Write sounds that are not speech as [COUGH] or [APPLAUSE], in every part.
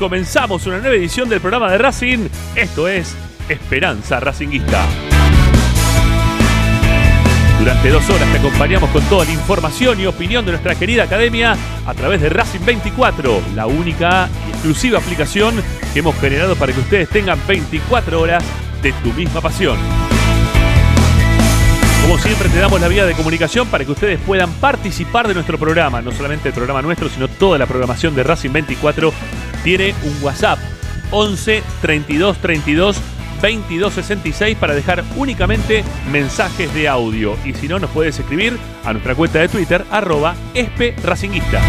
Comenzamos una nueva edición del programa de Racing. Esto es Esperanza Racinguista. Durante dos horas te acompañamos con toda la información y opinión de nuestra querida academia a través de Racing 24, la única y exclusiva aplicación que hemos generado para que ustedes tengan 24 horas de tu misma pasión. Como siempre te damos la vía de comunicación para que ustedes puedan participar de nuestro programa, no solamente el programa nuestro, sino toda la programación de Racing 24 tiene un WhatsApp 11 32 32 2266 para dejar únicamente mensajes de audio. Y si no, nos puedes escribir a nuestra cuenta de Twitter, arroba espracinguista.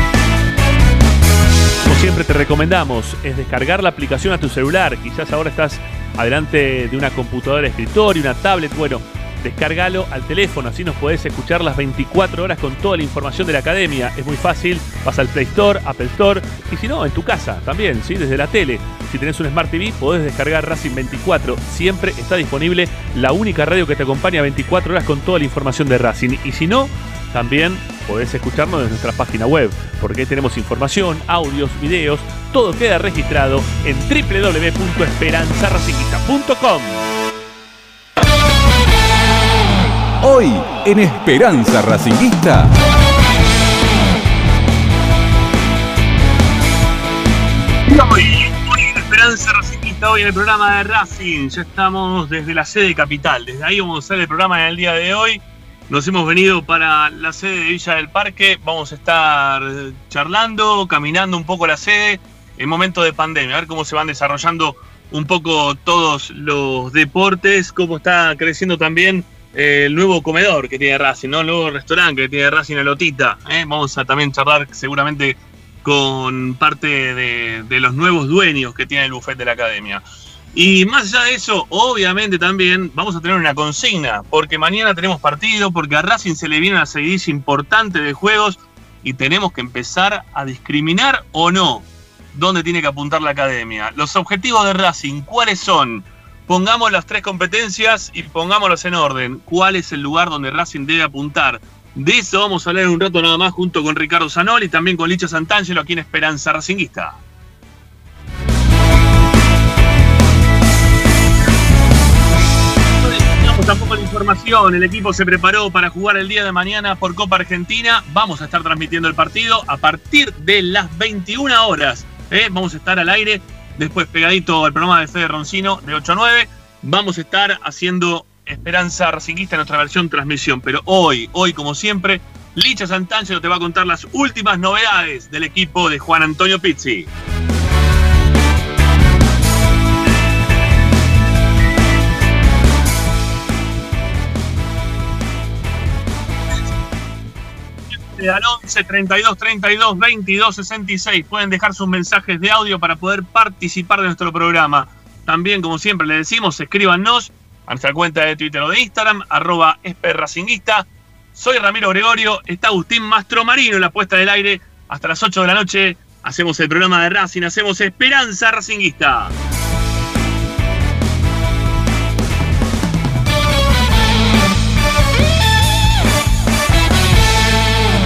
Como siempre te recomendamos es descargar la aplicación a tu celular. Quizás ahora estás adelante de una computadora de escritorio, una tablet. Bueno, descárgalo al teléfono, así nos podés escuchar las 24 horas con toda la información de la academia. Es muy fácil, vas al Play Store, Apple Store y si no, en tu casa también, ¿sí? desde la tele. Si tenés un Smart TV, podés descargar Racing 24. Siempre está disponible la única radio que te acompaña 24 horas con toda la información de Racing. Y si no, también podés escucharnos desde nuestra página web, porque ahí tenemos información, audios, videos, todo queda registrado en www.esperanzaracinguista.com. Hoy en Esperanza Racinguista. Hoy, en Esperanza Racinguista, hoy en el programa de Racing, ya estamos desde la sede capital, desde ahí vamos a hacer el programa en el día de hoy. Nos hemos venido para la sede de Villa del Parque, vamos a estar charlando, caminando un poco la sede en momento de pandemia, a ver cómo se van desarrollando un poco todos los deportes, cómo está creciendo también el nuevo comedor que tiene Racing, ¿no? el nuevo restaurante que tiene Racing a Lotita. ¿eh? Vamos a también charlar seguramente con parte de, de, los nuevos dueños que tiene el buffet de la academia. Y más allá de eso, obviamente también vamos a tener una consigna, porque mañana tenemos partido, porque a Racing se le viene una seguidilla importante de juegos y tenemos que empezar a discriminar o no dónde tiene que apuntar la academia. Los objetivos de Racing, ¿cuáles son? Pongamos las tres competencias y pongámoslas en orden. ¿Cuál es el lugar donde Racing debe apuntar? De eso vamos a hablar en un rato nada más junto con Ricardo Zanoli y también con Licha Santangelo aquí en Esperanza Racinguista. No tampoco la información, el equipo se preparó para jugar el día de mañana por Copa Argentina. Vamos a estar transmitiendo el partido a partir de las 21 horas. ¿eh? Vamos a estar al aire después pegadito al programa de Fede Roncino de 8 a 9. Vamos a estar haciendo Esperanza Racinguista en nuestra versión transmisión. Pero hoy, hoy como siempre, Licha Santangelo te va a contar las últimas novedades del equipo de Juan Antonio Pizzi. Al 11 32 32 22 66. Pueden dejar sus mensajes de audio para poder participar de nuestro programa. También, como siempre le decimos, escríbanos a nuestra cuenta de Twitter o de Instagram, arroba esperracinguista. Soy Ramiro Gregorio, está Agustín Mastromarino en la puesta del aire. Hasta las 8 de la noche hacemos el programa de Racing, hacemos Esperanza Racinguista.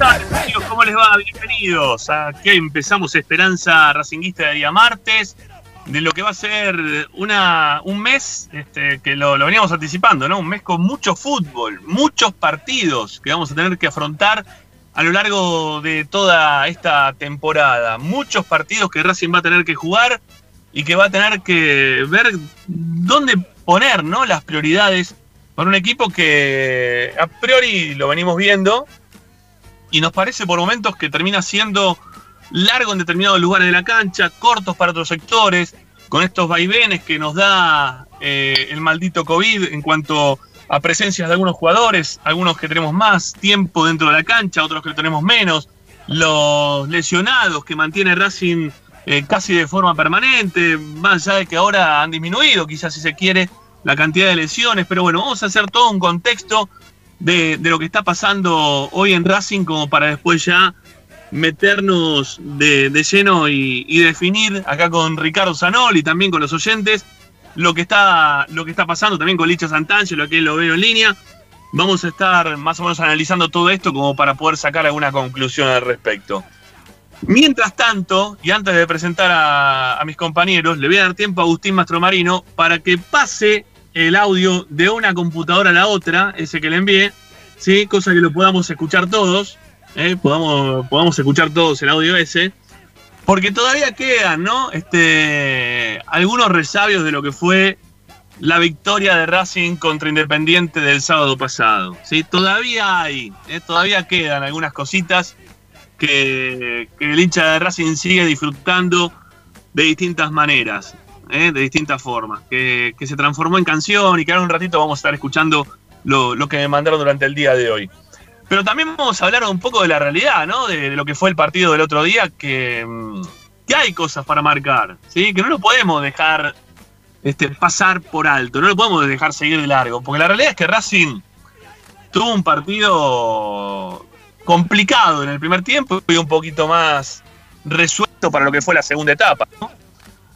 Tardes, amigos, ¿cómo les va? Bienvenidos a que empezamos Esperanza Racinguista de día martes de lo que va a ser una, un mes este, que lo, lo, veníamos anticipando, ¿no? Un mes con mucho fútbol, muchos partidos que vamos a tener que afrontar a lo largo de toda esta temporada. Muchos partidos que Racing va a tener que jugar y que va a tener que ver dónde poner ¿no? las prioridades para un equipo que a priori lo venimos viendo y nos parece por momentos que termina siendo largo en determinados lugares de la cancha, cortos para otros sectores, con estos vaivenes que nos da eh, el maldito COVID en cuanto a presencias de algunos jugadores, algunos que tenemos más tiempo dentro de la cancha, otros que tenemos menos, los lesionados que mantiene Racing eh, casi de forma permanente, más allá de que ahora han disminuido, quizás si se quiere, la cantidad de lesiones, pero bueno, vamos a hacer todo un contexto de, lo que está pasando hoy en Racing como para después ya meternos de, lleno y, definir acá con Ricardo Zanoli y también con los oyentes lo que está, lo que está pasando también con Licha Santangelo, que lo veo en línea. Vamos a estar más o menos analizando todo esto como para poder sacar alguna conclusión al respecto. Mientras tanto, y antes de presentar a, mis compañeros, le voy a dar tiempo a Agustín Mastromarino para que pase el audio de una computadora a la otra, ese que le envié, ¿sí? cosa que lo podamos escuchar todos, ¿eh? podamos, podamos escuchar todos el audio ese, porque todavía quedan, ¿no? Este, algunos resabios de lo que fue la victoria de Racing contra Independiente del sábado pasado, ¿sí? Todavía hay, ¿eh? todavía quedan algunas cositas que, el hincha de Racing sigue disfrutando de distintas maneras, ¿eh? de distintas formas, que, se transformó en canción y que ahora un ratito vamos a estar escuchando lo, que me mandaron durante el día de hoy. Pero también vamos a hablar un poco de la realidad, ¿no? De, lo que fue el partido del otro día, que, mm, que, hay cosas para marcar, ¿sí? Que no lo podemos dejar este, pasar por alto, no lo podemos dejar seguir de largo, porque la realidad es que Racing tuvo un partido complicado en el primer tiempo y un poquito más resuelto para lo que fue la segunda etapa.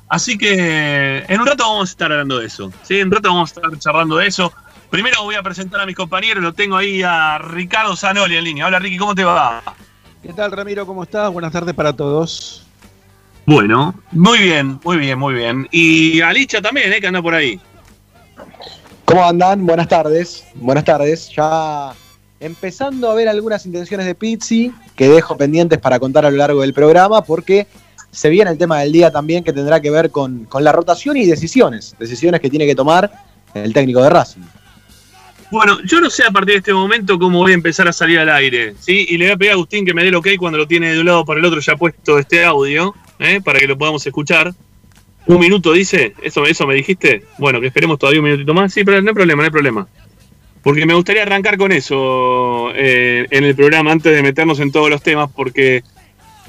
Así que en un rato vamos a estar hablando de eso. ¿sí? En un rato vamos a estar charlando de eso. Primero voy a presentar a mis compañeros, lo tengo ahí a Ricardo Zanoli en línea. Hola Ricky, ¿cómo te va? ¿Qué tal Ramiro? ¿Cómo estás? Buenas tardes para todos. Bueno, muy bien, muy bien, muy bien. Y Alicia también, ¿eh? que anda por ahí. ¿Cómo andan? Buenas tardes. Buenas tardes. Ya empezando a ver algunas intenciones de Pizzi que dejo pendientes para contar a lo largo del programa porque se viene el tema del día también que tendrá que ver con, la rotación y decisiones, decisiones que tiene que tomar el técnico de Racing. Bueno, yo no sé a partir de este momento cómo voy a empezar a salir al aire, ¿sí? Y le voy a pedir a Agustín que me dé el ok cuando lo tiene de un lado para el otro ya puesto este audio, ¿eh? para que lo podamos escuchar. Un minuto, dice. ¿Eso, ¿Eso me dijiste? Bueno, que esperemos todavía un minutito más. Sí, pero no hay problema, no hay problema. Porque me gustaría arrancar con eso eh, en el programa antes de meternos en todos los temas, porque,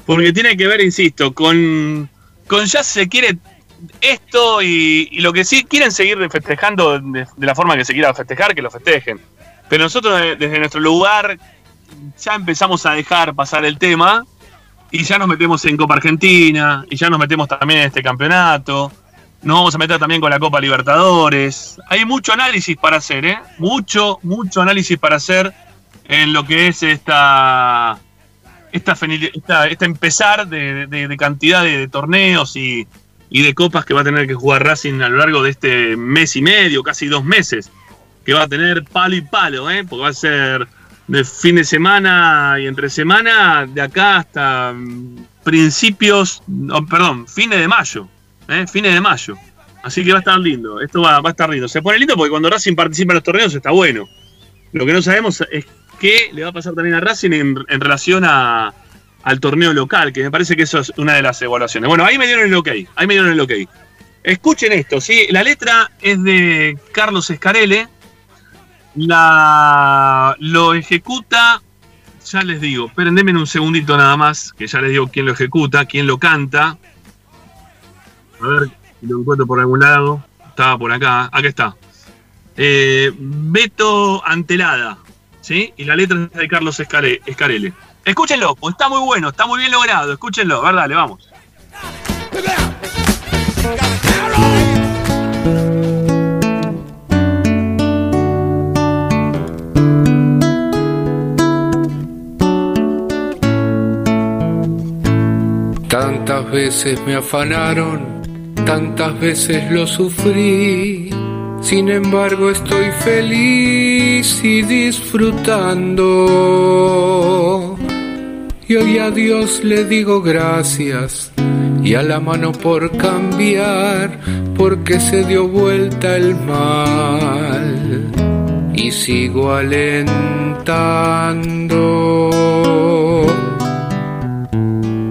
porque tiene que ver, insisto, con, con ya se quiere esto y, lo que sí quieren seguir festejando de, la forma que se quiera festejar, que lo festejen. Pero nosotros desde nuestro lugar ya empezamos a dejar pasar el tema y ya nos metemos en Copa Argentina y ya nos metemos también en este campeonato nos vamos a meter también con la Copa Libertadores. Hay mucho análisis para hacer, ¿eh? Mucho, mucho análisis para hacer en lo que es esta, esta, esta, empezar de, cantidad de, torneos y, de copas que va a tener que jugar Racing a lo largo de este mes y medio, casi dos meses, que va a tener palo y palo, ¿eh? porque va a ser de fin de semana y entre semana, de acá hasta principios, perdón, fines de mayo. ¿eh? fines de mayo. Así que va a estar lindo, esto va, a estar lindo. Se pone lindo porque cuando Racing participa en los torneos está bueno. Lo que no sabemos es qué le va a pasar también a Racing en, relación a, al torneo local, que me parece que eso es una de las evaluaciones. Bueno, ahí me dieron el ok, ahí me dieron el ok. Escuchen esto, ¿sí? La letra es de Carlos Escarele, la, lo ejecuta, ya les digo, esperen, un segundito nada más, que ya les digo quién lo ejecuta, quién lo canta. A ver si lo encuentro por algún lado. Estaba por acá. Acá está. Eh, Beto Antelada. ¿Sí? Y la letra es de Carlos Escarele. Escúchenlo, pues está muy bueno, está muy bien logrado. Escúchenlo, verdad, le vamos. Tantas veces me afanaron tantas veces lo sufrí. Sin embargo estoy feliz y disfrutando. Y hoy a Dios le digo gracias y a la mano por cambiar porque se dio vuelta el mal y sigo alentando.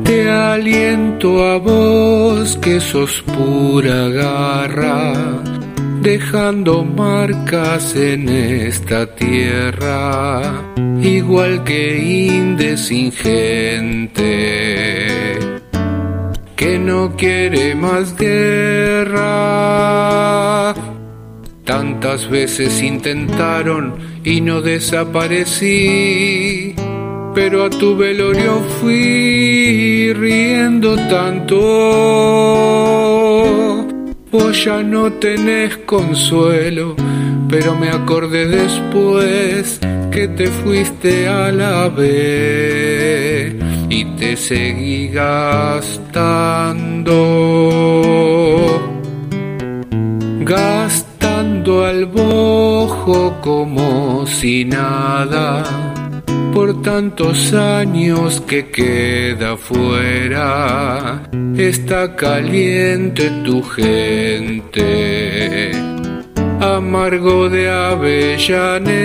Te aliento a vos que sos pura garra, dejando marcas en esta tierra, igual que Inde sin gente, que no quiere más guerra. Tantas veces intentaron y no desaparecí, pero a tu velorio fui riendo tanto. Ya no tenés consuelo, pero me acordé después que te fuiste a la vez y te seguí gastando. Gastando al bojo como si nada, por tantos años que queda fuera, está caliente tu gente, amargo de avellaneda.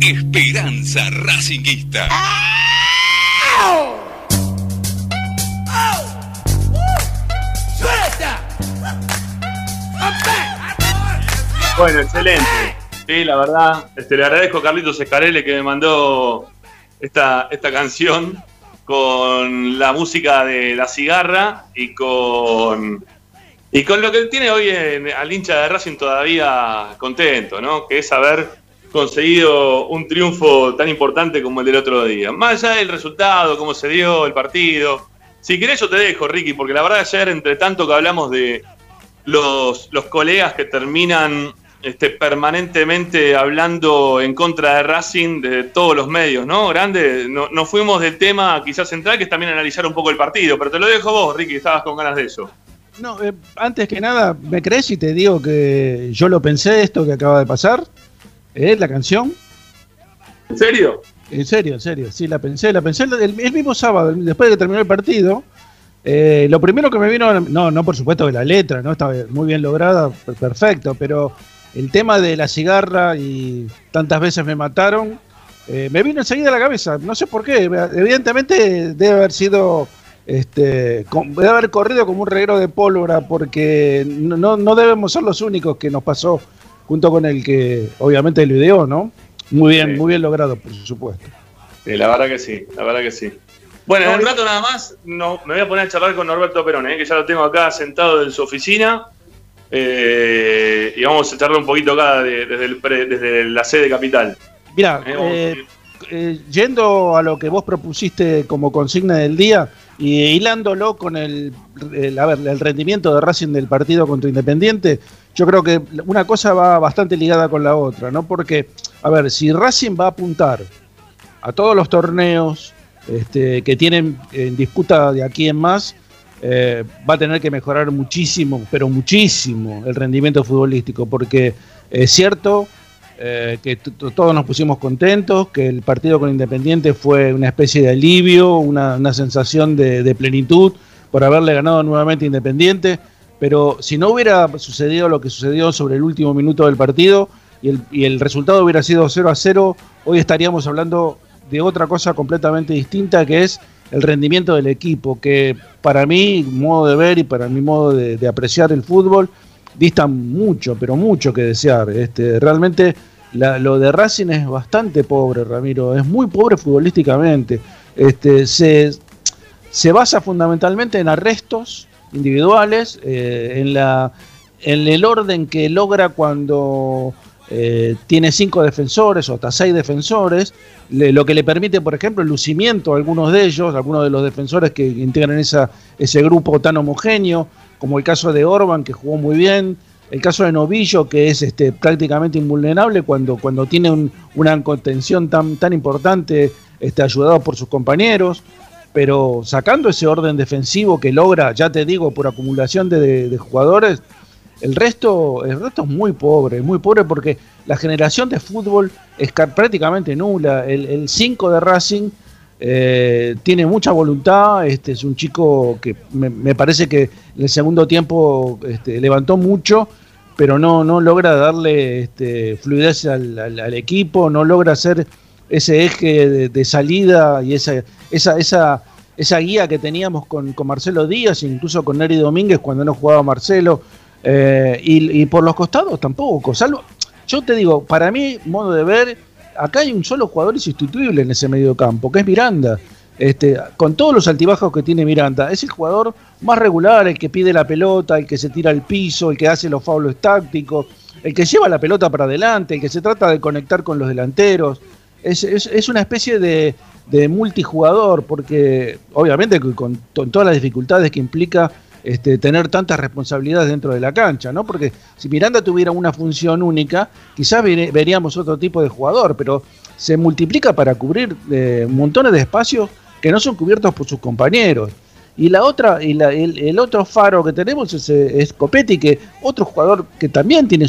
Esperanza Racinguista. Suelta. Bueno, excelente. Sí, la verdad, este, le agradezco a Carlitos Escarele que me mandó esta, esta canción con la música de La Cigarra y con y con lo que tiene hoy en- al hincha de Racing todavía contento, ¿no? Que es haber conseguido un triunfo tan importante como el del otro día. Más allá del resultado, cómo se dio el partido. Si querés yo te dejo, Ricky, porque la verdad ayer, entre tanto que hablamos de los, los colegas que terminan este, permanentemente hablando en contra de Racing de todos los medios, ¿no? Grande, no- nos fuimos del tema quizás central, que es también analizar un poco el partido, pero te lo dejo vos, Ricky, estabas con ganas de eso. No, eh, antes que nada, ¿me crees si te digo que yo lo pensé esto que acaba de pasar? ¿Eh? La canción. ¿En serio? En serio, en serio. Sí, la pensé, la pensé el, el mismo sábado, después de que terminó el partido. eh, lo primero que me vino, no, no por supuesto que la letra, no estaba muy bien lograda, per- perfecto, pero el tema de la cigarra y tantas veces me mataron, eh, me vino enseguida a la cabeza. No sé por qué, evidentemente debe haber sido, este, con- debe haber corrido como un reguero de pólvora, porque no, no- debemos ser los únicos que nos pasó, junto con el que obviamente lo ideó, ¿no? Muy bien, Sí. muy bien logrado, por supuesto. Sí, la verdad que sí, la verdad que sí. Bueno, en un rato nada más no, me voy a poner a charlar con Norberto Perón, ¿eh? que ya lo tengo acá sentado en su oficina. Eh, y vamos a charlar un poquito acá de- desde, el pre- desde la sede capital. Mira, Eh, eh, yendo a lo que vos propusiste como consigna del día y hilándolo con el, el- a ver, el rendimiento de Racing del partido contra Independiente, yo creo que una cosa va bastante ligada con la otra, ¿no? Porque, a ver, si Racing va a apuntar a todos los torneos este, que tienen en disputa de aquí en más, eh, va a tener que mejorar muchísimo, pero muchísimo el rendimiento futbolístico, porque es cierto eh, que todos nos pusimos contentos, que el partido con Independiente fue una especie de alivio, una, sensación de, plenitud por haberle ganado nuevamente Independiente, pero si no hubiera sucedido lo que sucedió sobre el último minuto del partido y el, y el resultado hubiera sido 0 a 0, hoy estaríamos hablando de otra cosa completamente distinta que es el rendimiento del equipo, que para mi modo de ver y para mi modo de, apreciar el fútbol, distan mucho, pero mucho que desear. Este, realmente lo de Racing es bastante pobre, Ramiro, es muy pobre futbolísticamente. Este, se, se basa fundamentalmente en arrestos individuales, eh, en, la, en el orden que logra cuando eh, tiene cinco defensores o hasta seis defensores, lo que le permite, por ejemplo, el lucimiento a algunos de ellos, algunos de los defensores que integran esa, ese grupo tan homogéneo, como el caso de Orban, que jugó muy bien, el caso de Novillo, que es este, prácticamente invulnerable cuando, cuando tiene un- una contención tan, tan importante, este, ayudado por sus compañeros, pero sacando ese orden defensivo que logra, ya te digo, por acumulación de jugadores, El resto, el resto es muy pobre, muy pobre porque la generación de fútbol es ca- prácticamente nula. El 5 de Racing eh, tiene mucha voluntad, este es un chico que me, parece que en el segundo tiempo este, levantó mucho, pero no, no logra darle este, fluidez al, equipo, no logra hacer ese eje de, salida y esa, esa, esa, esa guía que teníamos con, con Marcelo Díaz, incluso con Neri Domínguez cuando no jugaba Marcelo, eh, y, por los costados tampoco, salvo, yo te digo, para mí, modo de ver, acá hay un solo jugador insustituible en ese medio campo, que es Miranda. Este, con todos los altibajos que tiene Miranda, es el jugador más regular, el que pide la pelota, el que se tira al piso, el que hace los faulos tácticos, el que lleva la pelota para adelante, el que se trata de conectar con los delanteros. Es, es- una especie de, de multijugador, porque obviamente con, to- todas las dificultades que implica este, tener tantas responsabilidades dentro de la cancha, ¿no? Porque si Miranda tuviera una función única, quizás veríamos otro tipo de jugador, pero se multiplica para cubrir eh, montones de espacios que no son cubiertos por sus compañeros. Y la otra, y la- el, otro faro que tenemos es, eh, es Copetti, que otro jugador que también tiene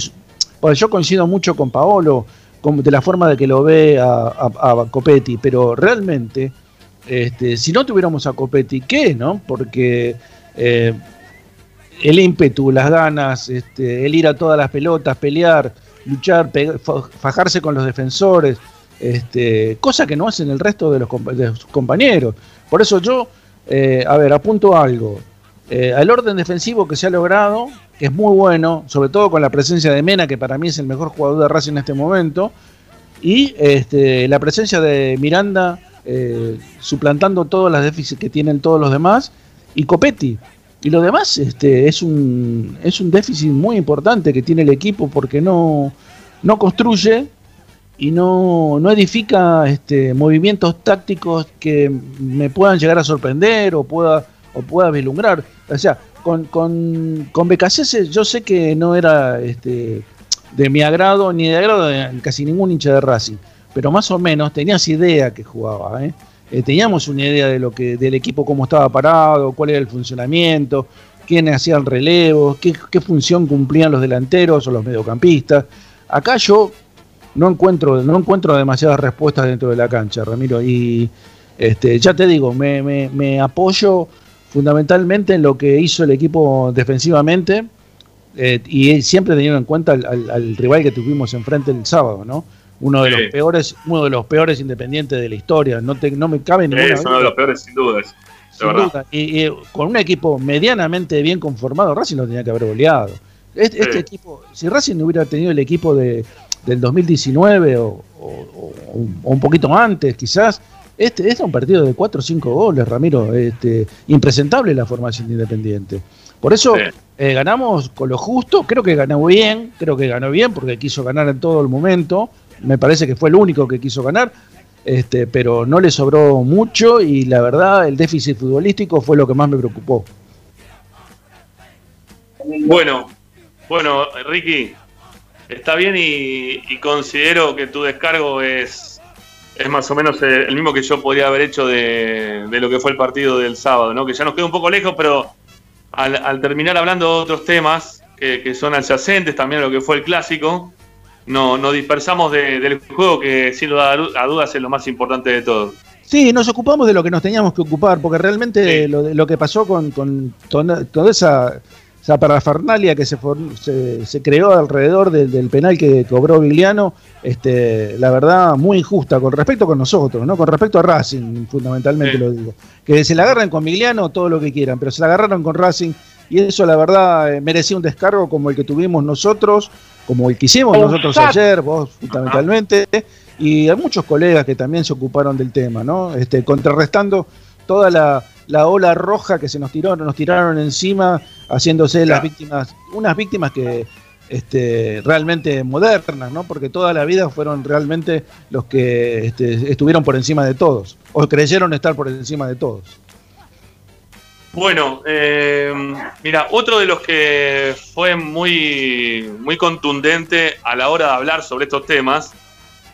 pues yo coincido mucho con Paolo, con- de la forma de que lo ve a, a- a Copetti, pero realmente, este, si no tuviéramos a Copetti, ¿qué? no? Porque eh, el ímpetu, las ganas, este, el ir a todas las pelotas, pelear, luchar, fajarse con los defensores, este, cosa que no hacen el resto de, los, sus compañeros. Por eso yo, eh, a ver, apunto algo. Eh, al orden defensivo que se ha logrado, que es muy bueno, sobre todo con la presencia de Mena, que para mí es el mejor jugador de Racing en este momento, y este, la presencia de Miranda eh, suplantando todos los déficits que tienen todos los demás, y Copetti. Y lo demás este, es, un, es un déficit muy importante que tiene el equipo porque no, no construye y no, no edifica este, movimientos tácticos que me puedan llegar a sorprender o pueda, o pueda vislumbrar. O sea, con, con, con Becasese yo sé que no era este, de mi agrado ni de agrado de casi ningún hincha de Racing, pero más o menos tenías idea que jugaba. ¿eh? Eh, teníamos una idea de lo que del equipo cómo estaba parado, cuál era el funcionamiento, quién hacía el relevo, qué, qué función cumplían los delanteros o los mediocampistas. Acá yo no encuentro, no encuentro demasiadas respuestas dentro de la cancha, Ramiro. Y este, ya te digo, me, me- me apoyo fundamentalmente en lo que hizo el equipo defensivamente eh, y siempre teniendo en cuenta al rival que tuvimos enfrente el sábado, ¿no? Uno de Sí. los peores, uno de los peores independientes de la historia. No, te, no me cabe ninguna Es uno de los peores, sin duda. de Sin duda. Y, y con un equipo medianamente bien conformado, Racing lo tenía que haber goleado. Este, este equipo, si Racing no hubiera tenido el equipo de, del 2019 o, o- o- o un poquito antes, quizás, este, este es un partido de 4 o 5 goles, Ramiro. Este, impresentable la formación de Independiente. Por eso Sí. eh, ganamos con lo justo, creo que ganó bien, creo que ganó bien porque quiso ganar en todo el momento. Me parece que fue el único que quiso ganar este, pero no le sobró mucho y la verdad el déficit futbolístico fue lo que más me preocupó. Bueno, bueno, Ricky, está bien y, considero que tu descargo es, es más o menos el, el mismo que yo podría haber hecho de, de lo que fue el partido del sábado, ¿no? Que ya nos queda un poco lejos, pero al, al terminar hablando de otros temas que, que son adyacentes también a lo que fue el clásico, no, nos dispersamos de- del juego que sin lugar a du- a dudas es lo más importante de todo. Sí, nos ocupamos de lo que nos teníamos que ocupar, porque realmente Sí. lo, lo que pasó con, con toda esa, esa parafernalia que se, for- se, se creó alrededor del, del penal que cobró Vigliano, este, la verdad, muy injusta con respecto con nosotros, ¿no? Con respecto a Racing, fundamentalmente Sí. lo digo. Que se la agarren con Vigliano todo lo que quieran, pero se la agarraron con Racing y eso la verdad eh, merecía un descargo como el que tuvimos nosotros, como el que hicimos nosotros ayer, vos fundamentalmente, y hay muchos colegas que también se ocuparon del tema, ¿no? Este, contrarrestando toda la, la ola roja que se nos tiró, nos tiraron encima, haciéndose las víctimas, unas víctimas que este, realmente modernas, ¿no? Porque toda la vida fueron realmente los que este, estuvieron por encima de todos, o creyeron estar por encima de todos. Bueno, eh, mira, otro de los que fue muy, muy contundente a la hora de hablar sobre estos temas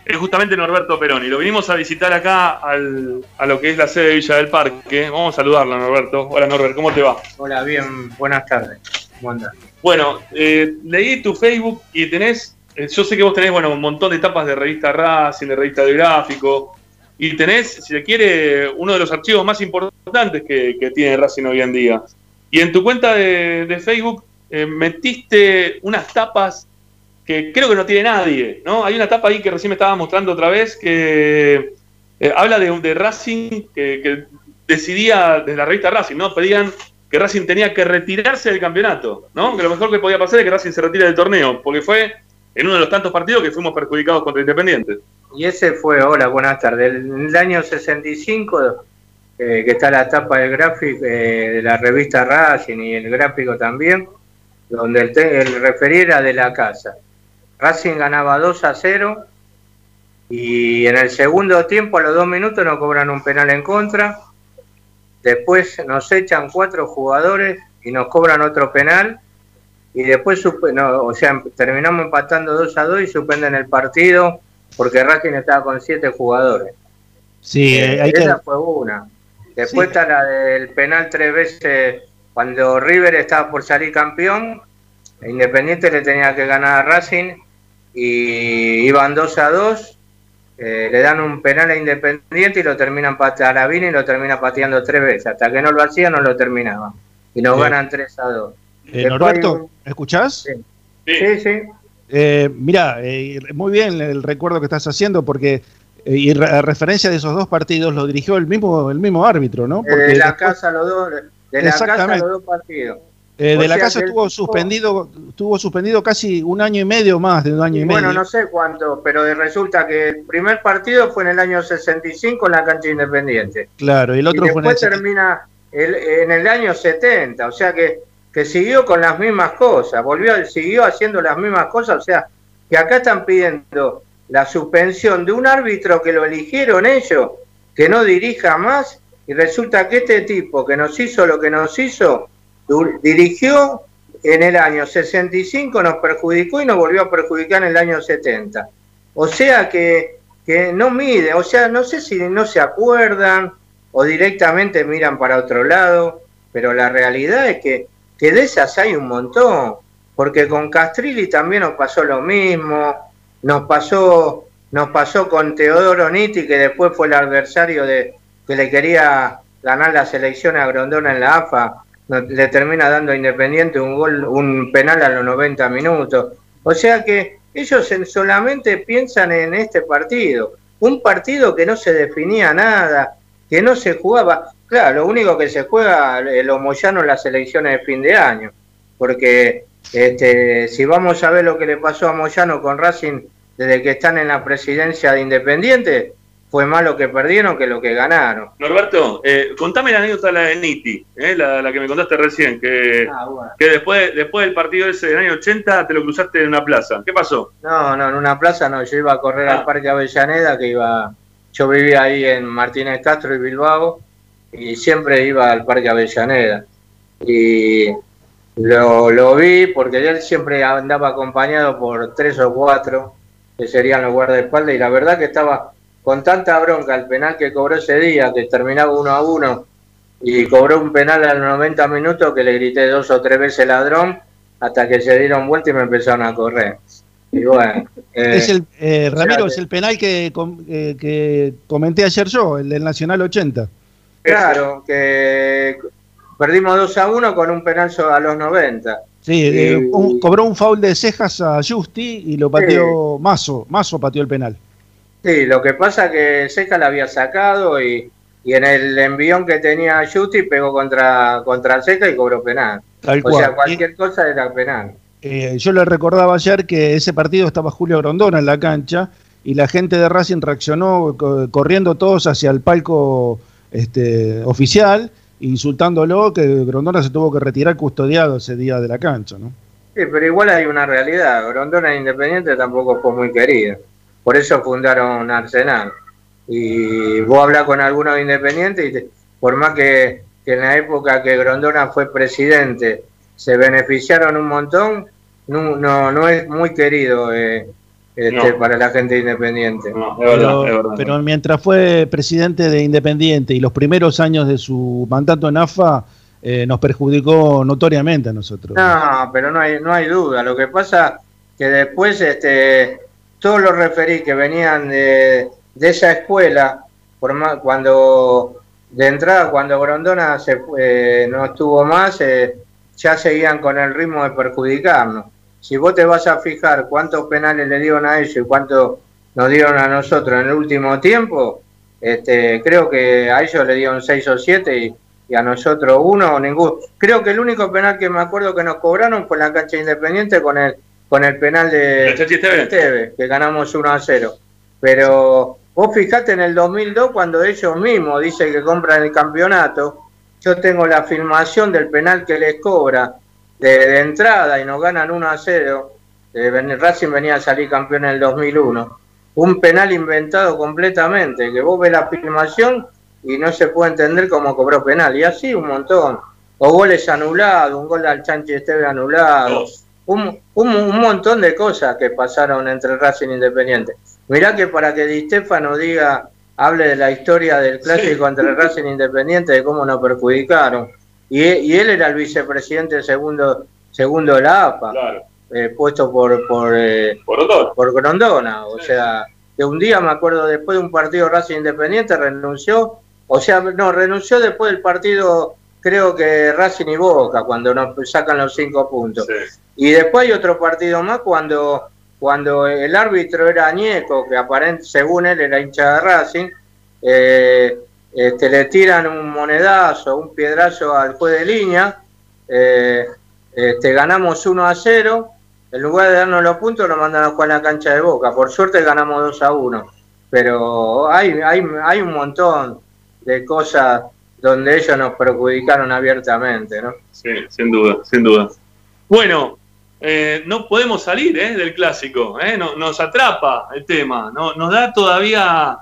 es justamente Norberto Peroni. Lo vinimos a visitar acá al- a lo que es la sede de Villa del Parque. Vamos a saludarlo, Norberto. Hola, Norbert, ¿cómo te va? Hola, bien, buenas tardes. ¿Cómo andas? Bueno, eh, leí tu Facebook y tenés, eh, yo sé que vos tenés, bueno, un montón de tapas de revista Racing, de revista de gráfico, y tenés, si le quiere, uno de los archivos más importantes que, que tiene Racing hoy en día. Y en tu cuenta de, de Facebook eh, metiste unas tapas que creo que no tiene nadie, ¿no? Hay una tapa ahí que recién me estaba mostrando otra vez que eh, habla de, de Racing que, que decidía desde la revista Racing, ¿no? Pedían que Racing tenía que retirarse del campeonato, ¿no? Que lo mejor que podía pasar es que Racing se retire del torneo, porque fue en uno de los tantos partidos que fuimos perjudicados contra Independiente. Y ese fue, hola, buenas tardes, en el año 65, eh, que está la tapa del gráfico eh, de la revista Racing y el gráfico también, donde el, el referí era de la casa. Racing ganaba 2 a 0 y en el segundo tiempo, a los dos minutos, nos cobran un penal en contra. Después nos echan cuatro jugadores y nos cobran otro penal. Y después, terminamos empatando 2 a 2 y suspenden el partido porque Racing estaba con siete jugadores. Sí, Eh, eh, hay que, esa fue una. Después Sí. está la del penal tres veces cuando River estaba por salir campeón. e Independiente le tenía que ganar a Racing y iban 2 a 2. eh, le dan un penal a Independiente y lo terminan pateando a Vini y lo termina pateando tres veces. Hasta que no lo hacía, no lo terminaba. Y nos ganan 3 a 2. eh, Norberto, un- ¿escuchás? Sí. Sí, sí. Eh, mira, eh, muy bien el recuerdo que estás haciendo porque eh, y re- a referencia de esos dos partidos lo dirigió el mismo el mismo árbitro, ¿no? Porque de la después, casa los dos, de la casa los dos partidos. eh, de la sea casa estuvo suspendido estuvo suspendido casi un año y medio más de un año y Bueno, medio. no sé cuánto, pero resulta que el primer partido fue en el año 65 en la cancha Independiente. Claro, y el otro y fue en el después termina el- en el año 70, o sea que, que siguió con las mismas cosas, volvió, siguió haciendo las mismas cosas, o sea que acá están pidiendo la suspensión de un árbitro que lo eligieron ellos, que no dirija más, y resulta que este tipo que nos hizo lo que nos hizo, dirigió en el año 65, nos perjudicó y nos volvió a perjudicar en el año 70. O sea que, que no mide, o sea, no sé si no se acuerdan o directamente miran para otro lado, pero la realidad es que, que de esas hay un montón, porque con Castrilli también nos pasó lo mismo, nos pasó, nos pasó con Teodoro Nitti, que después fue el adversario de que le quería ganar las elecciones a Grondona en la AFA, le termina dando a Independiente un gol, un penal a los 90 minutos. O sea que ellos en- solamente piensan en este partido, un partido que no se definía nada, que no se jugaba. Claro, lo único que se juega el Moyano en las elecciones de fin de año, porque este, si vamos a ver lo que le pasó a Moyano con Racing desde que están en la presidencia de Independiente, fue más lo que perdieron que lo que ganaron. Norberto, eh, contame la anécdota la de Nitti, eh, la, la que me contaste recién, que, Ah, bueno. que después, después del partido ese del año 80 te lo cruzaste en una plaza. ¿Qué pasó? No, no, en una plaza no, yo iba a correr Ah. al Parque Avellaneda, que iba, yo vivía ahí en Martínez Castro y Bilbao, y siempre iba al Parque Avellaneda. Y lo, lo vi porque él siempre andaba acompañado por tres o cuatro, que serían los guardaespaldas, y la verdad que estaba con tanta bronca el penal que cobró ese día, que terminaba uno a uno, y cobró un penal a los 90 minutos que le grité dos o tres veces ladrón, hasta que se dieron vuelta y me empezaron a correr. Y bueno, [LAUGHS] eh, es el eh, Ramiro, o sea, es el penal que, eh, que comenté ayer yo, el del Nacional 80. Claro, que perdimos 2 a 1 con un penal a los 90. Sí, Y- eh, un- cobró un foul de cejas a Justi y lo pateó Mazo. Mazo pateó el penal. Sí, lo que pasa que Seca la había sacado y, y en el envión que tenía Justi pegó contra, contra Seca y cobró penal. Tal O cual. sea, cualquier cosa era penal. Eh, yo le recordaba ayer que ese partido estaba Julio Grondona en la cancha y la gente de Racing reaccionó co- corriendo todos hacia el palco este, oficial, insultándolo, que Grondona se tuvo que retirar custodiado ese día de la cancha. ¿no? Sí, pero igual hay una realidad. Grondona Independiente tampoco fue muy querido. Por eso fundaron Arsenal. Y vos hablás con algunos independientes y por más que, en la época que Grondona fue presidente se beneficiaron un montón, no, no, no es muy querido eh, este, No. para la gente independiente. No, es verdad, Pero, es verdad. pero mientras fue presidente de Independiente y los primeros años de su mandato en AFA, eh, nos perjudicó notoriamente a nosotros. No, pero no hay, no hay duda. Lo que pasa que después este, todos los referí que venían de, de esa escuela, por más, cuando de entrada, cuando Grondona se, fue, no estuvo más, eh, ya seguían con el ritmo de perjudicarnos. Si vos te vas a fijar cuántos penales le dieron a ellos y cuántos nos dieron a nosotros en el último tiempo, este, creo que a ellos le dieron seis o siete y, y a nosotros uno o ninguno. Creo que el único penal que me acuerdo que nos cobraron fue en la cancha independiente con el con el penal de. Esteve, que ganamos 1 a 0. Pero vos fijate en el 2002 cuando ellos mismos dicen que compran el campeonato, yo tengo la filmación del penal que les cobra de, de entrada y nos ganan 1 a 0. Eh, Racing venía a salir campeón en el 2001. Un penal inventado completamente, que vos ves la filmación y no se puede entender cómo cobró penal. Y así un montón. O goles anulados, un gol al Chanchi Esteve anulado. Un, un, un montón de cosas que pasaron entre Racing e Independiente. Mirá que para que Di Stefano diga, hable de la historia del clásico entre Racing e Independiente, de cómo nos perjudicaron. Y, y él era el vicepresidente segundo, segundo de la Claro. eh, puesto por, por, eh, Por otro. por Grondona. O sea, que un día me acuerdo después de un partido Racing Independiente renunció, o sea, no, renunció después del partido, creo que Racing y Boca, cuando nos sacan los cinco puntos. Sí. Y después hay otro partido más cuando, cuando el árbitro era Añeco, que aparente, según él era hincha de Racing, eh, este, le tiran un monedazo, un piedrazo al juez de línea, eh, este, ganamos 1 a 0, en lugar de darnos los puntos nos mandan a jugar en la cancha de Boca, por suerte ganamos 2 a 1, pero hay, hay, hay un montón de cosas donde ellos nos perjudicaron abiertamente, ¿no? Sí, sin duda, sin duda. Bueno, eh, no podemos salir eh, del clásico, eh, no- nos atrapa el tema, no, nos da todavía,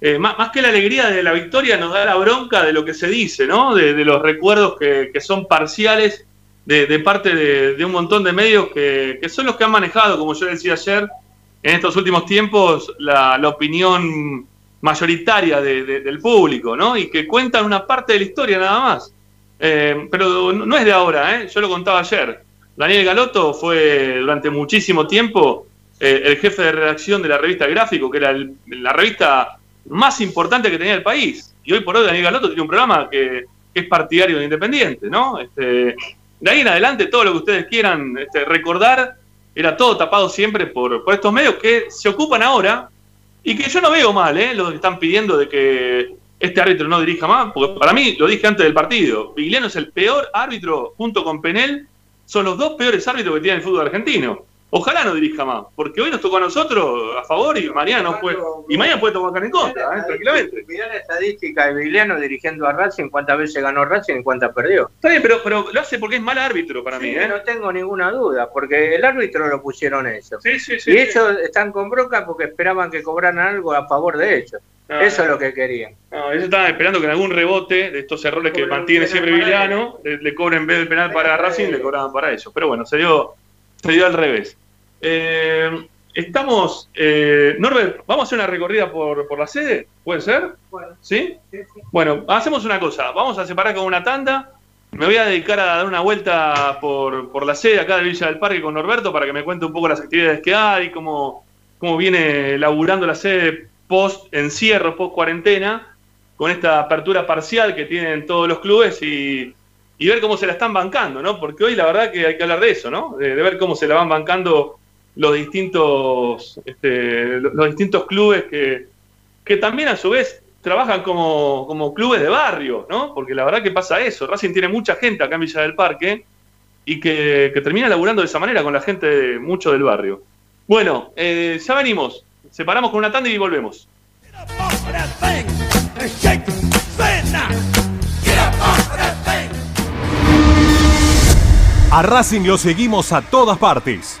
eh, más, que la alegría de la victoria, nos da la bronca de lo que se dice, ¿no? De, los recuerdos que, que son parciales de, parte de, un montón de medios que, son los que han manejado, como yo decía ayer, en estos últimos tiempos, la, opinión mayoritaria de- de- del público, ¿no? Y que cuentan una parte de la historia nada más. Eh, pero no es de ahora, ¿eh? yo lo contaba ayer. Daniel Galoto fue durante muchísimo tiempo eh, el jefe de redacción de la revista Gráfico, que era el- la revista más importante que tenía el país. Y hoy por hoy Daniel Galoto tiene un programa que, es partidario de Independiente, ¿no? Este, de ahí en adelante, todo lo que ustedes quieran este, recordar, era todo tapado siempre por, por estos medios que se ocupan ahora y que yo no veo mal, ¿eh? Los que están pidiendo de que este árbitro no dirija más, porque para mí, lo dije antes del partido, Vigliano es el peor árbitro junto con Penel, son los dos peores árbitros que tiene el fútbol argentino. Ojalá no dirija más, porque hoy nos tocó a nosotros a favor y mañana no puede, y mañana puede tomar en contra, ¿eh? tranquilamente. Mirá la estadística de Vigliano dirigiendo a Racing, cuántas veces ganó Racing y cuántas perdió. Está bien, pero, pero lo hace porque es mal árbitro para mí, Sí, ¿eh? No tengo ninguna duda, porque el árbitro lo pusieron ellos. Sí, sí, sí. y ellos están con bronca porque esperaban que cobraran algo a favor de ellos. No, Eso es no. lo que querían. No, ellos estaban esperando que en algún rebote de estos errores que mantiene siempre le, le cobren en vez del penal para Racing, le cobraban para ellos. Pero bueno, se dio, se dio al revés. Eh, estamos, eh, Norbert, ¿vamos a hacer una recorrida por, por la sede? ¿Puede ser? ¿Sí? Bueno, hacemos una cosa, vamos a separar con una tanda. Me voy a dedicar a dar una vuelta por, por la sede acá de Villa del Parque con Norberto para que me cuente un poco las actividades que hay, cómo, cómo viene laburando la sede post encierro, post cuarentena, con esta apertura parcial que tienen todos los clubes y, y ver cómo se la están bancando, ¿no? Porque hoy la verdad que hay que hablar de eso, ¿no? De, de ver cómo se la van bancando los distintos, este, los distintos clubes que, que también a su vez trabajan como, como clubes de barrio, ¿no? Porque la verdad que pasa eso. Racing tiene mucha gente acá en Villa del Parque y que, que termina laburando de esa manera con la gente de, mucho del barrio. Bueno, eh, ya venimos. Separamos con una tanda y volvemos. A Racing lo seguimos a todas partes,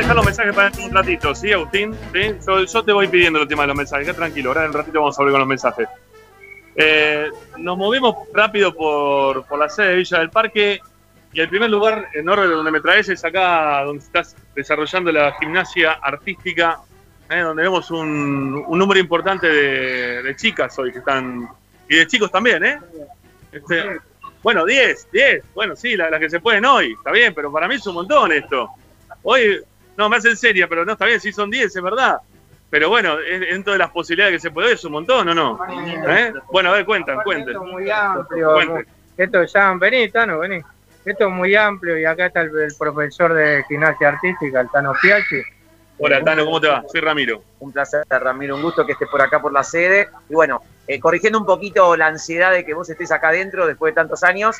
Dejar los mensajes para un ratito, ¿sí, Agustín? ¿Sí? Yo, te voy pidiendo el tema de los mensajes, tranquilo, ahora en un ratito vamos a hablar con los mensajes. Eh, nos movimos rápido por, por la sede de Villa del Parque y el primer lugar en orden donde me traes es acá donde estás desarrollando la gimnasia artística, eh, donde vemos un, un número importante de, de chicas hoy que están, y de chicos también, ¿eh? Este, bueno, 10, 10. Bueno, sí, las que se pueden hoy. Está bien, pero para mí es un montón esto. Hoy, no, me hacen seria, pero no, está bien, sí son 10, es verdad. Pero bueno, es- dentro de las posibilidades que se puede hoy es un montón, ¿o no? ¿Eh? Bueno, a ver, cuentan, cuenten. Esto es muy amplio. Cuenten. Esto ya, vení, Tano, vení. Esto es muy amplio y acá está el, el profesor de gimnasia artística, el Tano Piachi. Hola, Tano, ¿cómo te va? Soy Ramiro. Un placer, Ramiro, un gusto que estés por acá por la sede. Y bueno, eh, corrigiendo un poquito la ansiedad de que vos estés acá adentro después de tantos años,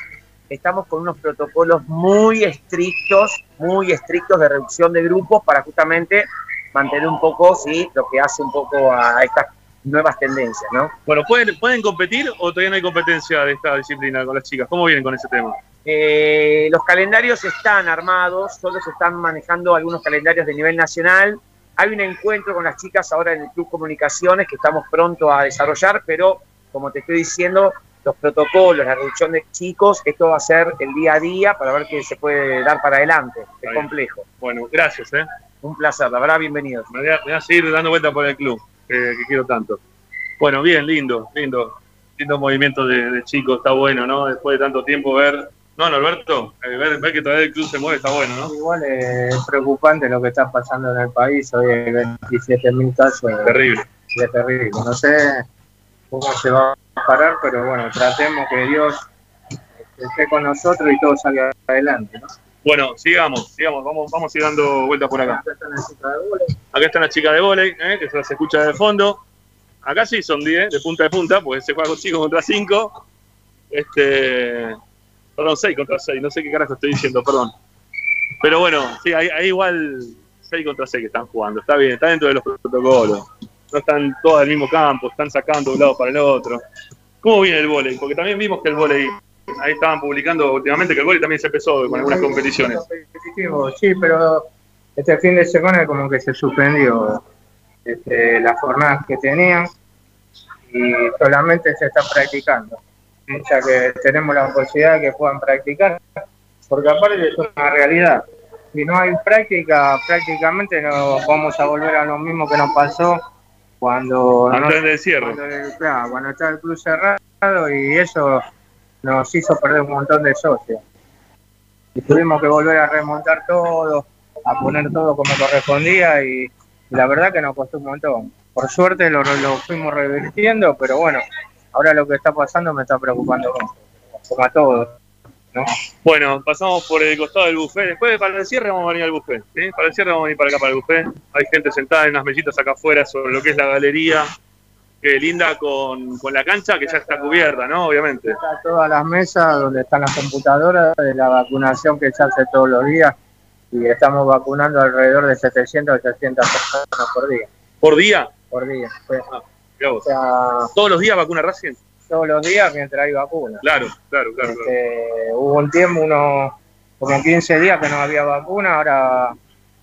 estamos con unos protocolos muy estrictos, muy estrictos de reducción de grupos para justamente mantener un poco, sí, lo que hace un poco a estas nuevas tendencias, ¿no? Bueno, ¿pueden, ¿pueden competir o todavía no hay competencia de esta disciplina con las chicas? ¿Cómo vienen con ese tema? Eh, los calendarios están armados, solo se están manejando algunos calendarios de nivel nacional. Hay un encuentro con las chicas ahora en el Club Comunicaciones que estamos pronto a desarrollar, pero como te estoy diciendo, los protocolos, la reducción de chicos, esto va a ser el día a día para ver qué se puede dar para adelante. Es complejo. Bueno, gracias, ¿eh? Un placer, la verdad, bienvenidos. Me voy a, me voy a seguir dando vuelta por el club, que, que quiero tanto. Bueno, bien, lindo, lindo. Lindo movimiento de, de chicos, está bueno, ¿no? Después de tanto tiempo ver. No, Norberto, eh, ver, ver que todavía el club se mueve está bueno, ¿no? Igual eh, es preocupante lo que está pasando en el país. Hoy hay 27.000 casos. Terrible. es terrible. No sé cómo se va parar, pero bueno, tratemos que Dios esté con nosotros y todo salga adelante. ¿no? Bueno, sigamos, sigamos, vamos, vamos a ir dando vueltas por acá. Acá está la chica de volei, ¿eh? que se las escucha de fondo. Acá sí son 10, de punta de punta, porque se juega con 5 contra 5. Este. Perdón, 6 contra 6, no sé qué carajo estoy diciendo, perdón. Pero bueno, sí, hay, hay igual 6 contra 6 que están jugando. Está bien, está dentro de los protocolos. No están todos al mismo campo, están sacando de un lado para el otro. ¿Cómo viene el volei? Porque también vimos que el volei, ahí estaban publicando últimamente que el volei también se empezó con algunas competiciones. Sí, pero este fin de semana como que se suspendió este, las jornadas que tenían y solamente se está practicando. Sea que tenemos la posibilidad de que puedan practicar, porque aparte es una realidad. Si no hay práctica, prácticamente no vamos a volver a lo mismo que nos pasó cuando, Antes del cierre. cuando, claro, cuando estaba el club cerrado y eso nos hizo perder un montón de socios. Y tuvimos que volver a remontar todo, a poner todo como correspondía y, y la verdad que nos costó un montón. Por suerte lo, lo fuimos revirtiendo, pero bueno, ahora lo que está pasando me está preocupando como a todos. ¿No? Bueno, pasamos por el costado del buffet. Después para el cierre vamos a venir al buffet. Para el cierre vamos a venir para acá, para el buffet. Hay gente sentada en unas mesitas acá afuera sobre lo que es la galería. Que linda con, con la cancha que ya está cubierta, ¿no? Obviamente. Está todas las mesas donde están las computadoras de la vacunación que se hace todos los días y estamos vacunando alrededor de 700 800 personas por día. ¿Por día? Por día. pues. O sea, ¿Todos los días vacuna Racing? Todos los días mientras hay vacuna. Claro, claro, claro. claro. Este, hubo un tiempo, unos como 15 días que no había vacuna, ahora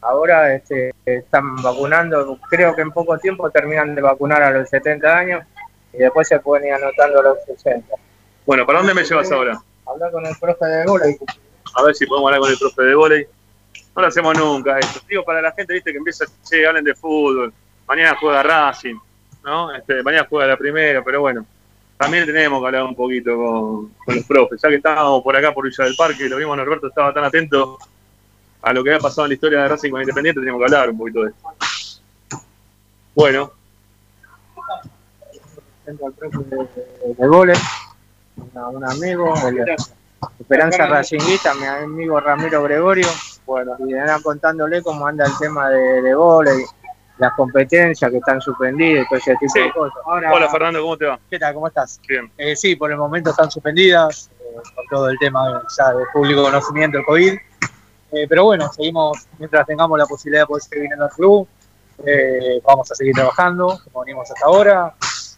ahora este, están vacunando, creo que en poco tiempo terminan de vacunar a los 70 años y después se pueden ir anotando a los 60. Bueno, ¿para dónde me llevas ahora? Hablar con el profe de y A ver si podemos hablar con el profe de volei. No lo hacemos nunca esto. Digo, para la gente, viste, que empieza, che, hablen de fútbol. Mañana juega Racing, ¿no? Este, mañana juega la primera, pero bueno. También tenemos que hablar un poquito con, con los profes. Ya que estábamos por acá, por Villa del Parque, lo vimos, Norberto estaba tan atento a lo que había pasado en la historia de Racing con Independiente, tenemos que hablar un poquito de esto. Bueno, presento al profe de, de una- un amigo, el- Esperanza Racinguista, mi amigo Ramiro Gregorio, bueno, y andan contándole cómo anda el tema de, de vóley, las competencias que están suspendidas y todo ese tipo Sí. de cosas. Ahora, hola Fernando, ¿cómo te va? ¿Qué tal? ¿Cómo estás? Bien. Eh, sí, por el momento están suspendidas eh, por todo el tema ya de público conocimiento del COVID. Eh, pero bueno, seguimos, mientras tengamos la posibilidad de poder seguir viniendo al club, eh, vamos a seguir trabajando, como venimos hasta ahora,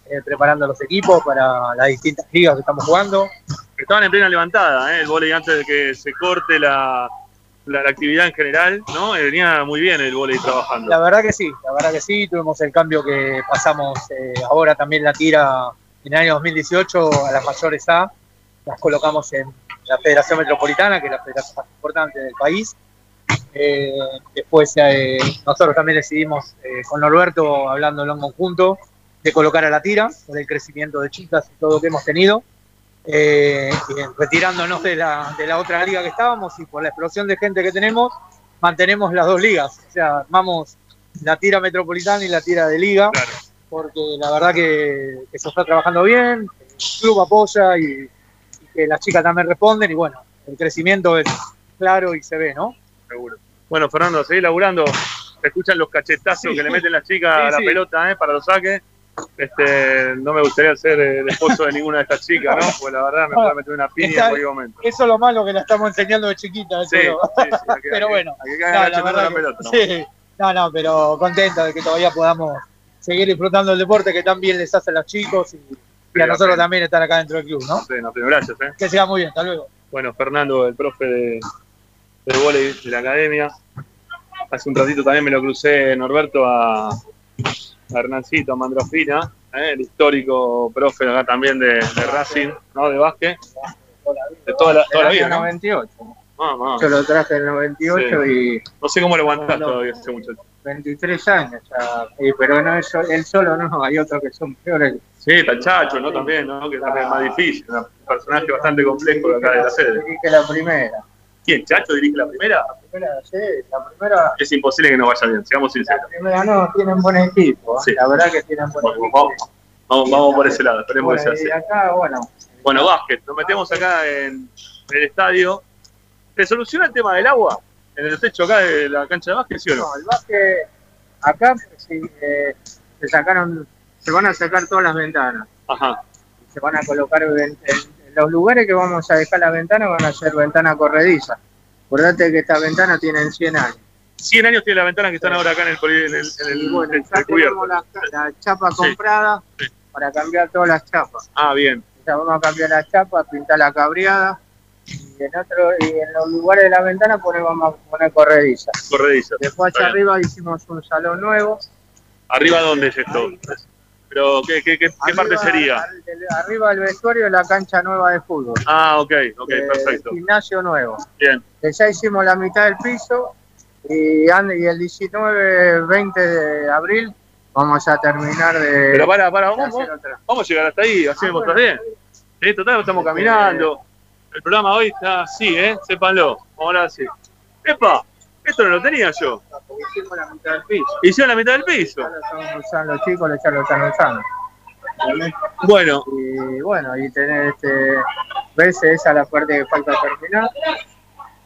eh, preparando los equipos para las distintas ligas que estamos jugando. Estaban en plena levantada, ¿eh? el volei antes de que se corte la, la, actividad en general, ¿no? Eh, venía muy bien el volei trabajando. La verdad que sí, la verdad que sí, tuvimos el cambio que pasamos eh, ahora también la tira en el año 2018 a las mayores A, las colocamos en la Federación Metropolitana, que es la federación más importante del país. Eh, después eh, nosotros también decidimos eh, con Norberto, hablándolo en conjunto, de colocar a la tira por el crecimiento de chicas y todo lo que hemos tenido. Eh, retirándonos de la, de la otra liga que estábamos y por la explosión de gente que tenemos, mantenemos las dos ligas. O sea, armamos la tira metropolitana y la tira de liga, porque la verdad que, que se está trabajando bien, el club apoya y, y que las chicas también responden y bueno, el crecimiento es claro y se ve, ¿no? Seguro. Bueno, Fernando, seguí laburando. Se escuchan los cachetazos Sí. que le meten las chicas Sí, a la sí. pelota ¿eh? para los saques. Este, no me gustaría ser el esposo de ninguna de estas chicas, ¿no? Porque la verdad me puede meter una piña en Está- cualquier momento. Eso es lo malo que la estamos enseñando de chiquita, Sí, sí, sí, que- pero que- bueno, que no, la verdad la pelota, ¿no? sí. no, no, pero contento de que todavía podamos seguir disfrutando del deporte que tan bien les hace a los chicos y, y a nosotros también estar acá dentro del club, ¿no? Sí, no, pero gracias, ¿eh? Que siga muy bien, hasta luego. Bueno, Fernando, el profe de, de volei de la academia. Hace un ratito también me lo crucé, Norberto, a Hernancito, Mandrofina, ¿eh? el histórico profe acá también de, de Racing, ¿no? De básquet. De toda la, toda la vida, ¿no? 98. Ah, ah. Yo lo traje en el 98 Sí. y No sé cómo lo no. todavía ese muchacho. 23 años ya. Y- pero no es él solo, no, hay otros que son peores. Sí, está el Chacho, ¿no? También, ¿no? Que también es más difícil, un personaje bastante complejo de acá de la sede. Que la primera. ¿Quién? ¿Chacho dirige la primera? La primera, sí, la primera, Es imposible que no vaya bien, seamos sinceros. la primera no, tienen buen equipo. ¿eh? Sí. La verdad que tienen buen Bueno, equipo. vamos, por ese lado, esperemos que sea y así. acá, bueno, Bueno, básquet, nos metemos acá en el estadio. ¿Se soluciona el tema del agua? ¿En el techo acá de la cancha de básquet, sí o no? no, el básquet, acá sí, eh, se sacaron, se van a sacar todas las ventanas. Ajá. Se van a colocar en, en los lugares que vamos a dejar las ventanas van a ser ventanas corredizas. Acordate que estas ventanas tienen 100 años. 100 años tiene la ventana que están ahora acá en el, poli- en el, en el- bueno, en el tenemos la, la chapa comprada para cambiar todas las chapas. Ah, bien. Ya vamos a cambiar la chapa, pintar la cabreada. Y en, otro, y en los lugares de la ventana ponemos, vamos a poner corrediza. Corrediza. Después bien. arriba hicimos un salón nuevo. ¿Arriba dónde es esto? Pero, ¿qué, qué, qué, qué parte sería? Arriba del vestuario la cancha nueva de fútbol. Ah, ok, ok, Eh, perfecto. Gimnasio nuevo. Bien. Que ya hicimos la mitad del piso y, el 19, 20 de abril vamos a terminar de. Pero para, para, vamos, vamos a llegar hasta ahí, así vamos bueno. bien. Sí, total, estamos caminando. El programa hoy está así, ¿eh? Sépanlo. Ahora sí. ¡Epa! Esto no lo tenía yo. Hicimos la mitad del piso. Hicieron la mitad del piso. Lo están usando los chicos, ya lo están usando. Bueno. Y bueno, y tener este. ¿Ves? Esa es la parte que falta terminar.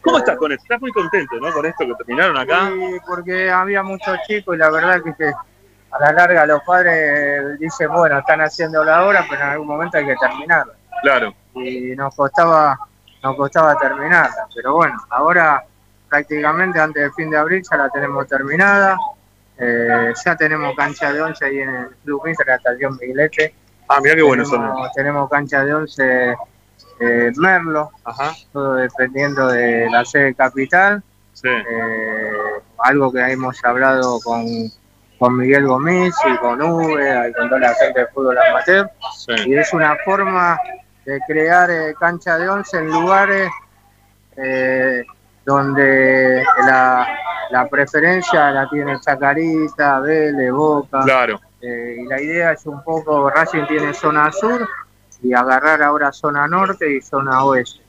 ¿Cómo estás con esto? Estás muy contento, ¿no? Con esto que terminaron acá. Sí, porque había muchos chicos y la verdad que, que a la larga los padres dicen, bueno, están haciendo la obra, pero en algún momento hay que terminarla. Claro. Y nos costaba, nos costaba terminarla. Pero bueno, ahora prácticamente antes del fin de abril ya la tenemos terminada. Eh, ya tenemos cancha de 11 ahí en el Club Mister, la estación Miglete. Ah, mirá qué bueno son. tenemos, cancha de 11 eh, Merlo, todo dependiendo de la sede capital. Sí. Eh, algo que hemos hablado con, con Miguel Gómez y con Uve y con toda la gente de fútbol amateur. Sí. Y es una forma de crear eh, cancha de 11 en lugares eh, donde la, la preferencia la tiene Chacarita, Vélez, Boca. Claro. Eh, y la idea es un poco, Racing tiene zona sur y agarrar ahora zona norte y zona oeste.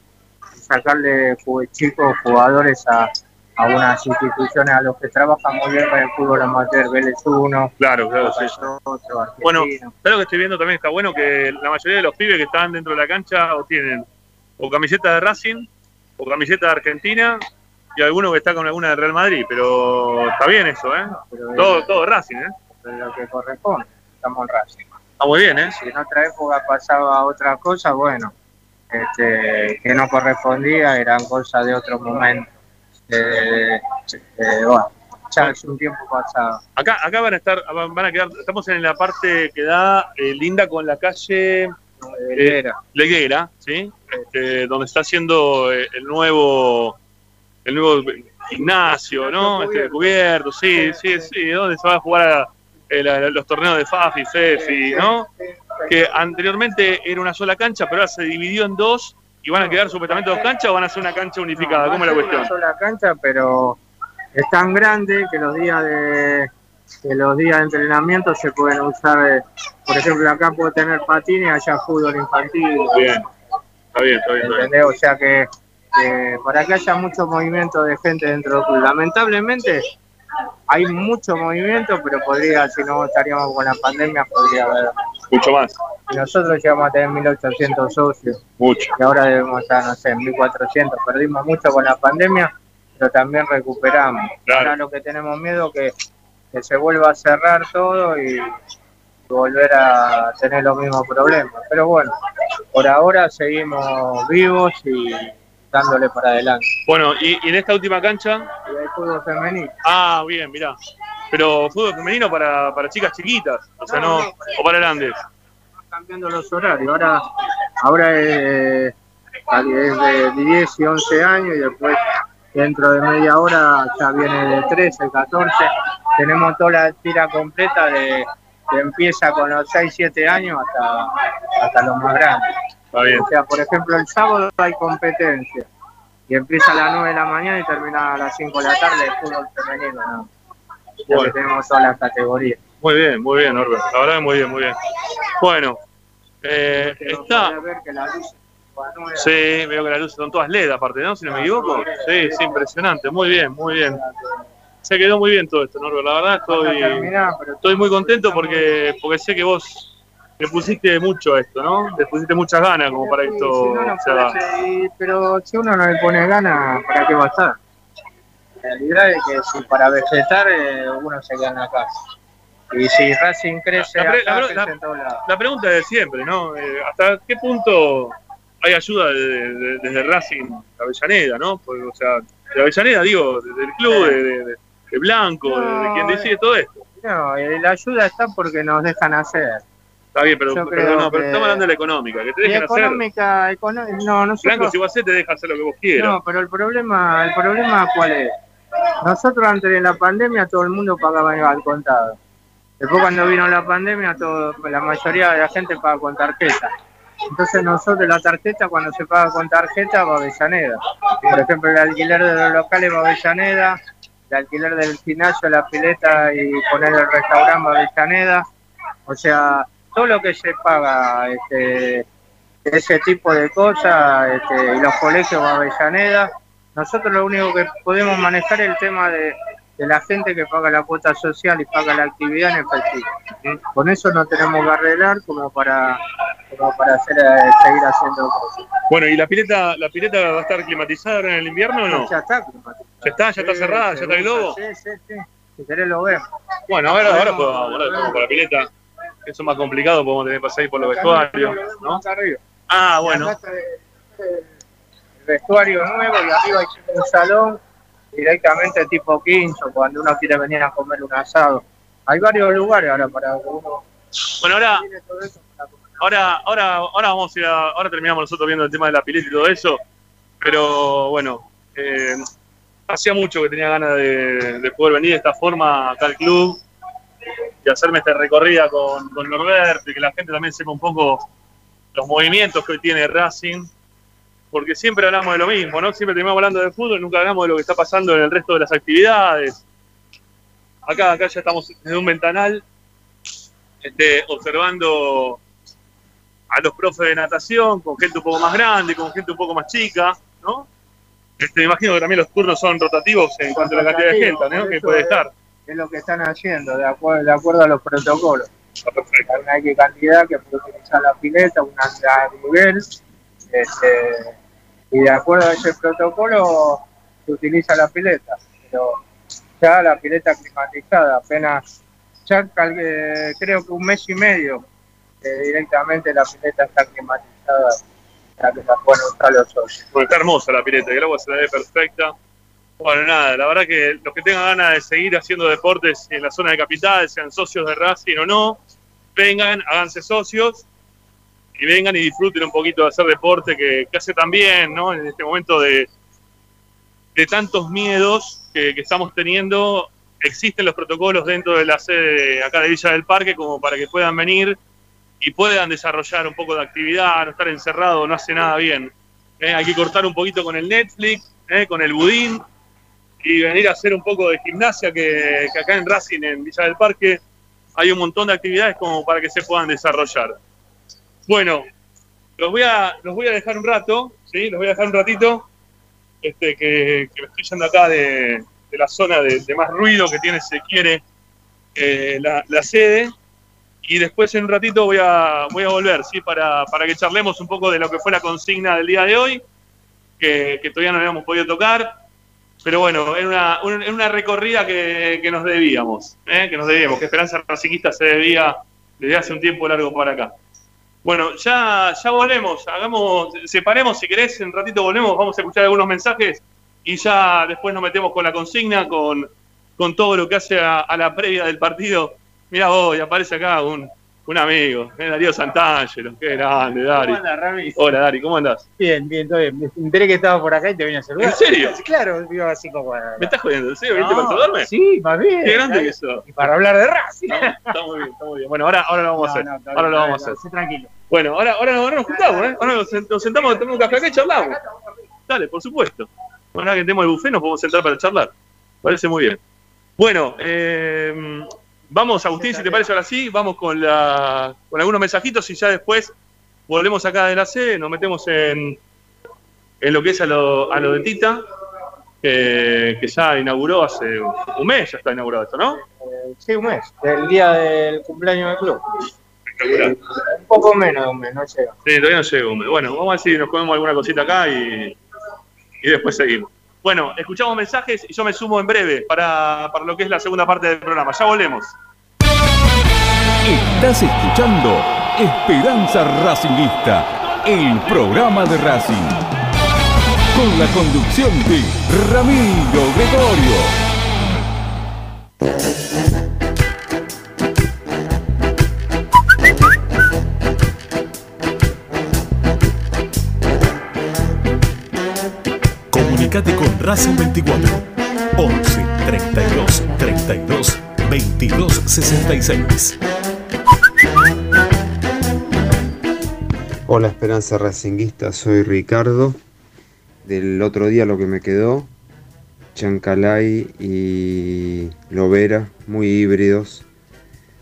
Y sacarle chicos jugadores a, a unas instituciones a los que trabajan muy bien con el fútbol amateur, Vélez 1, Claro, claro, sí. otro, Bueno, Argentino. ¿sabes lo que estoy viendo también? Está bueno que la mayoría de los pibes que están dentro de la cancha o tienen o camiseta de Racing o camiseta de Argentina y alguno que está con alguna de Real Madrid, pero está bien eso, ¿eh? Todo, es- todo Racing, ¿eh? lo que corresponde, estamos en Racing. Está muy bien, ¿eh? Si en otra época pasaba otra cosa, bueno, este, que no correspondía, eran cosas de otro momento. Eh, eh, bueno, ya es un tiempo pasado. Acá, acá van a estar, van a quedar, estamos en la parte que da eh, linda con la calle Leguera. Leguera, ¿sí? Este, donde está haciendo eh, el nuevo el nuevo gimnasio, ¿no? Este cubierto, sí, sí, sí, donde se va a jugar a- eh, la- los torneos de FAFI, FEFI, ¿no? Que anteriormente era una sola cancha, pero ahora se dividió en dos y van a quedar supuestamente dos canchas o van a ser una cancha unificada, ¿cómo es la a cuestión? Una sola cancha, pero es tan grande que los días de que los días de entrenamiento se pueden usar, eh, por ejemplo, acá puedo tener patines, allá fútbol infantil. Bien, está bien, está bien. está bien. O sea que, que para que haya mucho movimiento de gente dentro del club. Lamentablemente hay mucho movimiento, pero podría, si no estaríamos con la pandemia, podría haber. Mucho más. Y nosotros llegamos a tener 1.800 socios. Mucho. Y ahora debemos estar, no sé, en 1.400. Perdimos mucho con la pandemia, pero también recuperamos. Ahora lo que tenemos miedo es que, que se vuelva a cerrar todo y volver a tener los mismos problemas. Pero bueno, por ahora seguimos vivos y dándole para adelante. Bueno, y, y en esta última cancha, Y hay fútbol femenino. ah, bien, mirá. Pero fútbol femenino para, para chicas chiquitas, o sea, no, o para grandes. cambiando los horarios. Ahora, ahora es, es de 10 y 11 años y después dentro de media hora ya viene de 13, 14. Tenemos toda la tira completa de que empieza con los 6, 7 años hasta, hasta los más grandes. Está bien. O sea, por ejemplo, el sábado hay competencia y empieza a las 9 de la mañana y termina a las 5 de la tarde el fútbol femenino. ¿no? O sea, que Bueno. tenemos todas las categorías. Muy bien, muy bien, Norbert. La verdad que muy bien, muy bien. Bueno, eh, está. Podés ver que la luz Sí, veo que las luces son todas LED aparte, ¿no? Si no me equivoco. Sí, sí, impresionante. Muy bien, muy bien. Se quedó muy bien todo esto, Norberto. La verdad estoy, estoy muy contento porque, porque sé que vos le pusiste mucho a esto, ¿no? Le pusiste muchas ganas como para que Sí, esto si no, no pero si uno no le pone ganas, ¿para qué va a estar? La realidad es que si para vegetar eh, uno se queda en la casa. Y si Racing crece La pre- acá, la- crece la- en todos lados. La pregunta es de siempre, ¿no? Eh, ¿Hasta qué punto hay ayuda de- de- desde Racing Avellaneda, ¿no? Porque, o sea, de Avellaneda, digo, desde el club, de, Blanco, de, de quien decide todo esto. No, eh, la ayuda está porque nos dejan hacer. Está bien, pero, pero no, pero estamos hablando de la económica, que te Y dejen hacer. económica, econo- no, nosotros... Blanco, si vos hacés, te deja hacer lo que vos quieras. No, pero el problema, el problema cuál es? Nosotros antes de la pandemia todo el mundo pagaba al contado. Después cuando vino la pandemia, todo, la mayoría de la gente paga con tarjeta. Entonces nosotros la tarjeta, cuando se paga con tarjeta, va a Avellaneda. Por ejemplo, el alquiler de los locales va a Avellaneda, el alquiler del gimnasio, la pileta y poner el restaurante va a Avellaneda. O sea, todo lo que se paga este, ese tipo de cosas este, y los colegios va a Avellaneda. Nosotros lo único que podemos manejar es el tema de, de la gente que paga la cuota social y paga la actividad en efectivo. Con eso no tenemos que arreglar como para, como para hacer, eh, seguir haciendo cosas. Bueno, ¿y la pileta, la pileta va a estar climatizada ahora en el invierno o no? Ya está climatizado. ¿Ya está? ¿Ya está Sí, cerrada? ¿Ya está el globo? Sí, sí, sí. Si querés lo vemos. Bueno, ahora, ahora, podemos- ahora la pileta. Eso es más complicado, podemos tener que pasar ahí por los vestuarios. Ah, bueno. El vestuario nuevo y arriba hay un salón directamente tipo quincho cuando uno quiere venir a comer un asado. Hay varios lugares ahora para que uno Bueno, ahora, ahora, ahora, ahora vamos a ir a- ahora terminamos nosotros viendo el tema de la pileta y todo eso, pero bueno, eh, hacía mucho que tenía ganas de, de poder venir de esta forma acá al club y hacerme esta recorrida con, con Norberto y que la gente también sepa un poco los movimientos que hoy tiene Racing, porque siempre hablamos de lo mismo, ¿no? Siempre terminamos hablando de fútbol, nunca hablamos de lo que está pasando en el resto de las actividades. Acá, acá ya estamos desde un ventanal este, observando a los profes de natación, con gente un poco más grande, con gente un poco más chica, ¿no? Este, me imagino que también los turnos son rotativos en cuanto a la cantidad de gente, ¿no? Que puede es- estar. Es lo que están haciendo, de acuerdo, de acuerdo a los protocolos. Está perfecto. Hay una cantidad que puede utilizar la pileta, una a nivel, este, y de acuerdo a ese protocolo se utiliza la pileta. Pero ya la pileta climatizada, apenas, ya eh, creo que un mes y medio directamente la pileta está climatizada, la que la pueden usar los socios. Bueno, está hermosa la pileta, y el agua se la ve perfecta. Bueno, nada, la verdad que los que tengan ganas de seguir haciendo deportes en la zona de capital, sean socios de Racing o no, vengan, háganse socios y vengan y disfruten un poquito de hacer deporte que, que hace también, ¿no? En este momento de, de tantos miedos que, estamos teniendo, existen los protocolos dentro de la sede acá de Villa del Parque como para que puedan venir y puedan desarrollar un poco de actividad, no estar encerrado, no hace nada bien. Eh, hay que cortar un poquito con el Netflix, eh, con el budín y venir a hacer un poco de gimnasia que, que acá en Racing, en Villa del Parque, hay un montón de actividades como para que se puedan desarrollar. Bueno, los voy a, los voy a dejar un rato, ¿sí? Los voy a dejar un ratito, este, que, que me estoy yendo acá de, de la zona de, más ruido que tiene, se quiere, eh, la, la sede. Y después en un ratito voy a, voy a volver, ¿sí? Para, para que charlemos un poco de lo que fue la consigna del día de hoy, que, todavía no habíamos podido tocar. Pero bueno, era una, un- era una recorrida que, que nos debíamos, ¿eh? que nos debíamos, que Esperanza Racinguista se debía desde hace un tiempo largo para acá. Bueno, ya, ya volvemos, hagamos, separemos si querés, en ratito volvemos, vamos a escuchar algunos mensajes y ya después nos metemos con la consigna, con, con todo lo que hace a, a la previa del partido. Mirá vos, y aparece acá un, un amigo, ¿eh? Darío Santangelo, qué grande, Dari. ¿Cómo Rami? Hola, Dari, ¿cómo andás? Bien, bien, todo bien. Me enteré que estabas por acá y te vine a saludar. ¿En serio? [LAUGHS] Claro, digo así como. ¿Me estás jodiendo? ¿En serio? ¿Viniste No, para saludarme? Sí, más bien. Qué grande que sos. Y para hablar de Racing. Está muy bien, está muy bien. Bueno, ahora, ahora lo vamos a hacer. No, no, ahora bien, lo vamos a hacer. tranquilo. Bueno, ahora, ahora, ahora nos juntamos, ¿eh? Ahora nos sentamos a tomar un café acá y charlamos. Dale, por supuesto. Bueno, ahora que tenemos el buffet nos podemos sentar para charlar. Parece muy bien. Bueno, eh, vamos, Agustín, si te parece ahora sí, vamos con, la, con algunos mensajitos y ya después volvemos acá de la sede, nos metemos en, en lo que es a lo, a lo de Tita, que, que ya inauguró hace un mes, ya está inaugurado esto, ¿no? Sí, un mes, el día del cumpleaños del club. Un poco menos de un mes, no llega. Sí, todavía no llega un mes. Bueno, vamos a ver si nos comemos alguna cosita acá y, y después seguimos. Bueno, escuchamos mensajes y yo me sumo en breve para, para lo que es la segunda parte del programa. Ya volvemos. Estás escuchando Esperanza Racingista, el programa de Racing. Con la conducción de Ramiro Gregorio. Comunicate con Racing 24 11 32 32 22 66. Hola Esperanza Racinguista, soy Ricardo. Del otro día lo que me quedó, Chancalay y Lovera, muy híbridos.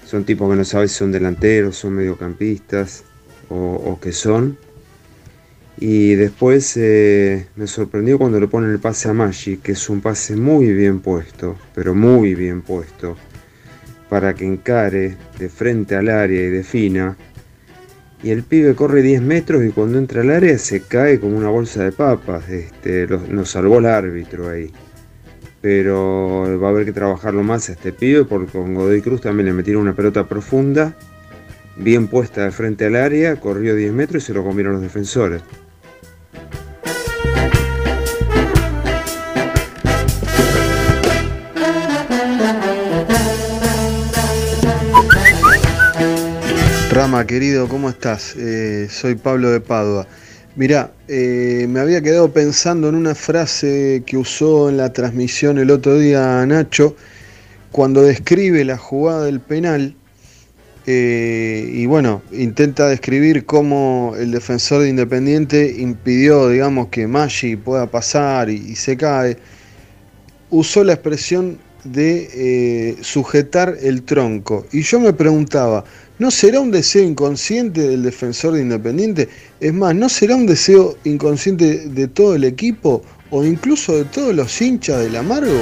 Son tipos que no sabes si son delanteros, son mediocampistas o, o qué son. Y después eh, me sorprendió cuando le ponen el pase a Maggi, que es un pase muy bien puesto, pero muy bien puesto, para que encare de frente al área y defina. Y el pibe corre 10 metros y cuando entra al área se cae como una bolsa de papas. Este, nos salvó el árbitro ahí. Pero va a haber que trabajarlo más a este pibe porque con Godoy Cruz también le metieron una pelota profunda, bien puesta de frente al área, corrió 10 metros y se lo comieron los defensores. Querido, ¿cómo estás? Eh, soy Pablo de Padua. Mirá, eh, me había quedado pensando en una frase que usó en la transmisión el otro día Nacho, cuando describe la jugada del penal, eh, y bueno, intenta describir cómo el defensor de Independiente impidió, digamos, que Maggi pueda pasar y, se cae. Usó la expresión de sujetar el tronco. Y yo me preguntaba, ¿no será un deseo inconsciente del defensor de Independiente? Es más, ¿no será un deseo inconsciente de todo el equipo o incluso de todos los hinchas del amargo?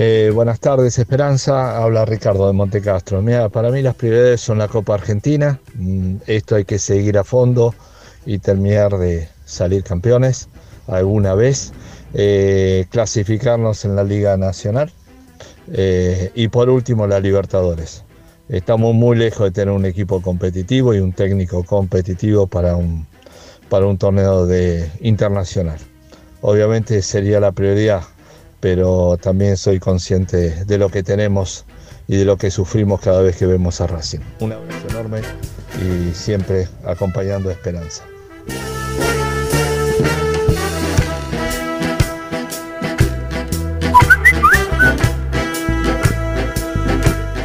Eh, buenas tardes, Esperanza. Habla Ricardo de Montecastro. Mira, para mí las prioridades son la Copa Argentina. Mm, Esto hay que seguir a fondo y terminar de salir campeones alguna vez. Eh, clasificarnos en la Liga Nacional. Eh, y por último, la Libertadores. Estamos muy lejos de tener un equipo competitivo y un técnico competitivo para un, para un torneo de, internacional. Obviamente sería la prioridad pero también soy consciente de lo que tenemos y de lo que sufrimos cada vez que vemos a Racing. Un abrazo enorme y siempre acompañando Esperanza.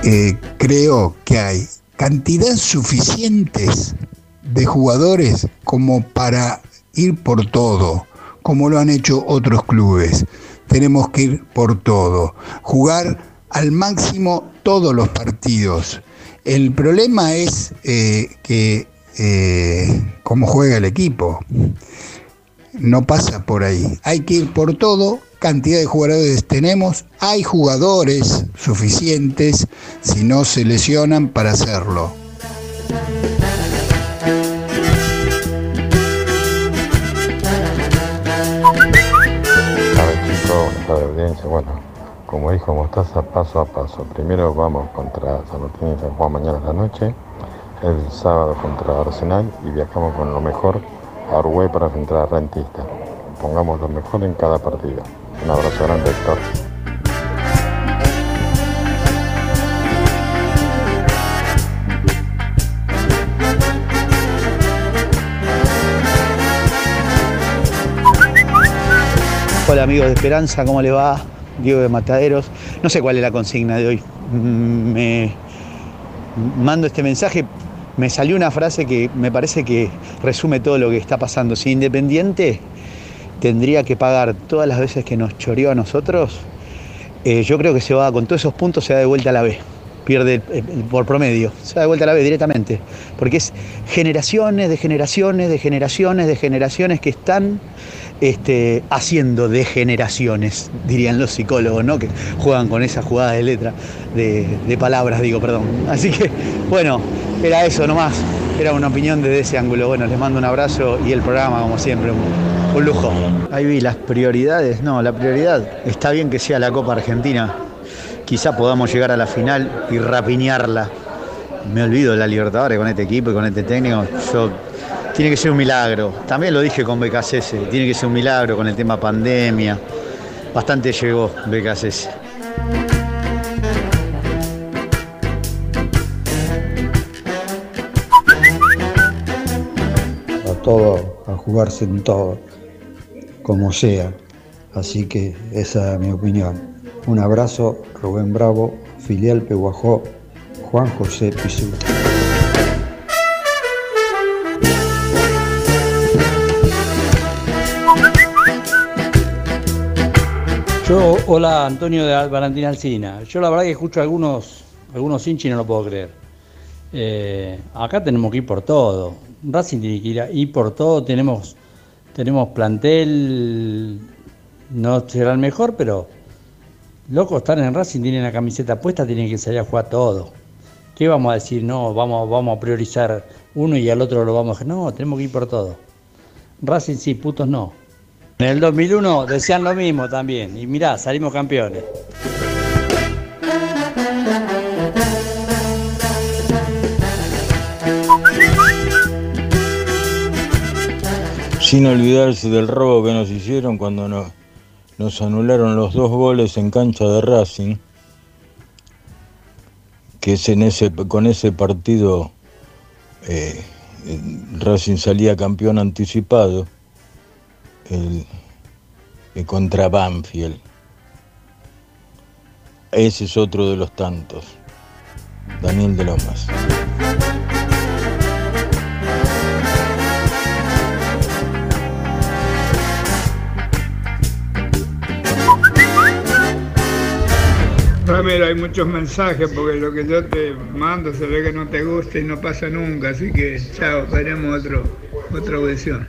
Eh, creo que hay cantidad suficientes de jugadores como para ir por todo, como lo han hecho otros clubes. Tenemos que ir por todo, jugar al máximo todos los partidos. El problema es eh, que eh, cómo juega el equipo. No pasa por ahí. Hay que ir por todo. Cantidad de jugadores tenemos. Hay jugadores suficientes si no se lesionan para hacerlo. Bueno, como dijo Mostaza, paso a paso. Primero vamos contra San Martín y San Juan mañana a la noche. El sábado contra Arsenal y viajamos con lo mejor a para enfrentar a Rentista. Pongamos lo mejor en cada partido. Un abrazo grande, Héctor. Hola amigos de Esperanza, ¿cómo le va? Diego de Mataderos. No sé cuál es la consigna de hoy. Mm, Me mando este mensaje, me salió una frase que me parece que resume todo lo que está pasando. Si Independiente tendría que pagar todas las veces que nos choreó a nosotros, eh, yo creo que se va con todos esos puntos, se da de vuelta a la B. Pierde por promedio, se da de vuelta a la B directamente. Porque es generaciones de generaciones de generaciones de generaciones que están este, haciendo de generaciones, dirían los psicólogos, ¿no? Que juegan con esa jugada de letra, de, palabras, digo, perdón. Así que, bueno, era eso nomás. Era una opinión desde ese ángulo. Bueno, les mando un abrazo y el programa, como siempre, un, un lujo. Ahí vi las prioridades. No, la prioridad está bien que sea la Copa Argentina. Quizá podamos llegar a la final y rapiñarla. Me olvido de la Libertadores con este equipo y con este técnico. Yo, tiene que ser un milagro. También lo dije con BKCS. Tiene que ser un milagro con el tema pandemia. Bastante llegó BKCS. a todo, a jugarse en todo, como sea. Así que esa es mi opinión. Un abrazo, Rubén Bravo, filial Peguajó, Juan José Pisuta. Yo, hola Antonio de Valentín Alcina. Yo la verdad que escucho a algunos, algunos hinchas y no lo puedo creer. Eh, acá tenemos que ir por todo. Racing tiene que ir, a- ir por todo. Tenemos, tenemos plantel, no será el mejor, pero locos están en Racing, tienen la camiseta puesta, tienen que salir a jugar todo. ¿Qué vamos a decir? No, vamos, vamos a priorizar uno y al otro lo vamos a... No, tenemos que ir por todo. Racing sí, putos no. En el 2001 decían lo mismo también. Y mirá, salimos campeones. Sin olvidarse del robo que nos hicieron cuando nos, anularon los dos goles en cancha de Racing, que es con ese partido eh, Racing salía campeón anticipado el, el contra Banfield. Ese es otro de los tantos. Daniel de Lomas. Ramiro, hay muchos mensajes porque lo que yo te mando se ve que no te gusta y no pasa nunca, así que chao, veremos otro, otra audición.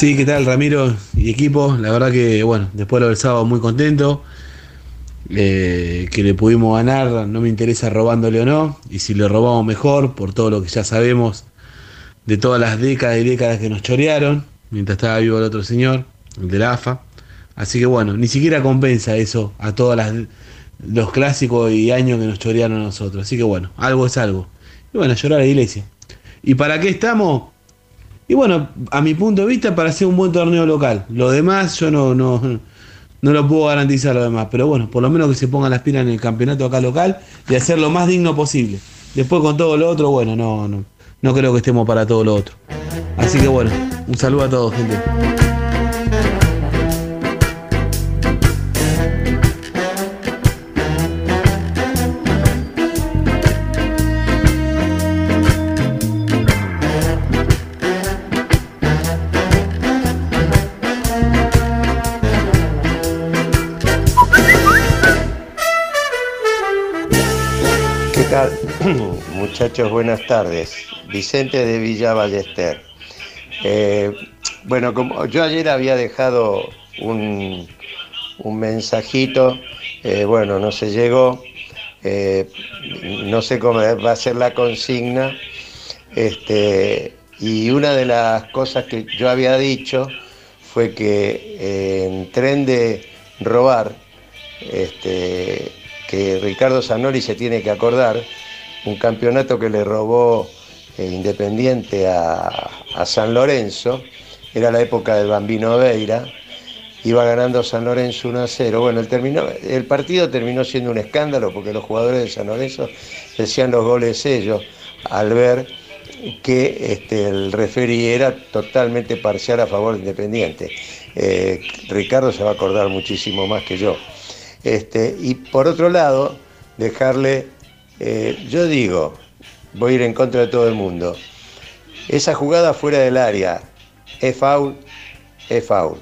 Sí, ¿qué tal Ramiro y equipo? La verdad que, bueno, después del sábado muy contento. eh, que le pudimos ganar, no me interesa robándole o no, y si le robamos mejor, por todo lo que ya sabemos de todas las décadas y décadas que nos chorearon, mientras estaba vivo el otro señor, el de la AFA. Así que bueno, ni siquiera compensa eso a todos los clásicos y años que nos chorearon a nosotros. Así que bueno, algo es algo. Y bueno, llorar a la iglesia. ¿Y para qué estamos? Y bueno, a mi punto de vista, para hacer un buen torneo local. Lo demás, yo no, no, no lo puedo garantizar lo demás. Pero bueno, por lo menos que se pongan las pilas en el campeonato acá local y hacer lo más digno posible. Después con todo lo otro, bueno, no, no, no creo que estemos para todo lo otro. Así que bueno, un saludo a todos, gente. [CLEARS THROAT] Muchachos, buenas tardes. Vicente de Villa Ballester. Eh, bueno, como yo ayer había dejado un, un mensajito, eh, bueno, no se llegó, eh, no sé cómo va a ser la consigna, este, y una de las cosas que yo había dicho fue que en tren de robar, este, que Ricardo Zanoli se tiene que acordar, un campeonato que le robó eh, Independiente a, San Lorenzo, era la época del Bambino Veira, iba ganando San Lorenzo 1 a 0. Bueno, el, terminó, el partido terminó siendo un escándalo porque los jugadores de San Lorenzo decían los goles ellos al ver que este, el referí era totalmente parcial a favor de Independiente. Eh, Ricardo se va a acordar muchísimo más que yo. Este, y por otro lado, dejarle, eh, yo digo, voy a ir en contra de todo el mundo, esa jugada fuera del área es foul, es foul.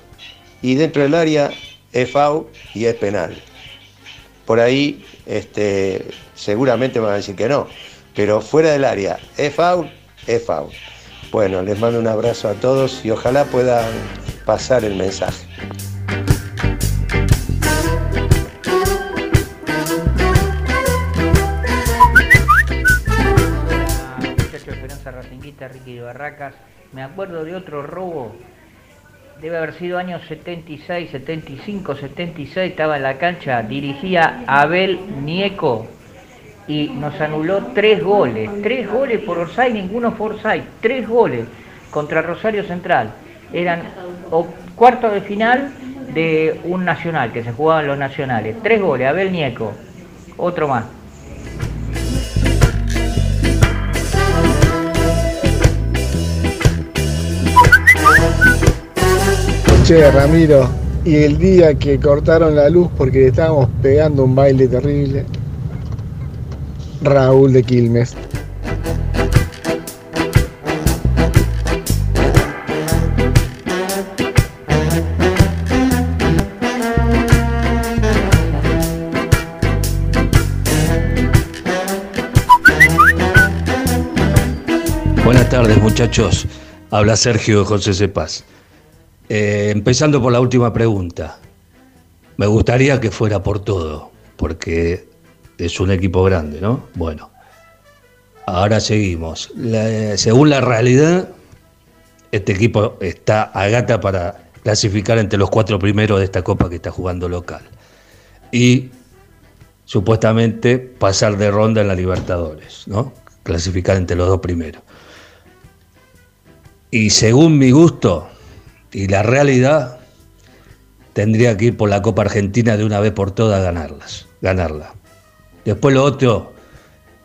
Y dentro del área es foul y es penal. Por ahí este, seguramente me van a decir que no, pero fuera del área es foul, es foul. Bueno, les mando un abrazo a todos y ojalá puedan pasar el mensaje. Barracas. Me acuerdo de otro robo, debe haber sido años 76, 75, 76, estaba en la cancha, dirigía Abel Nieco y nos anuló tres goles, tres goles por Orsay, ninguno por Orsay, tres goles contra Rosario Central. Eran cuartos de final de un nacional, que se jugaban los nacionales. Tres goles, Abel Nieco, otro más. Che, Ramiro, y el día que cortaron la luz porque le estábamos pegando un baile terrible, Raúl de Quilmes. Buenas tardes muchachos, habla Sergio José Cepaz. Eh, empezando por la última pregunta, me gustaría que fuera por todo, porque es un equipo grande, ¿no? Bueno, ahora seguimos. Según la realidad, este equipo está a gata para clasificar entre los cuatro primeros de esta copa que está jugando local. Y supuestamente pasar de ronda en la Libertadores, ¿no? Clasificar entre los dos primeros. Y según mi gusto y la realidad, tendría que ir por la Copa Argentina de una vez por todas a ganarlas, ganarla. Después lo otro,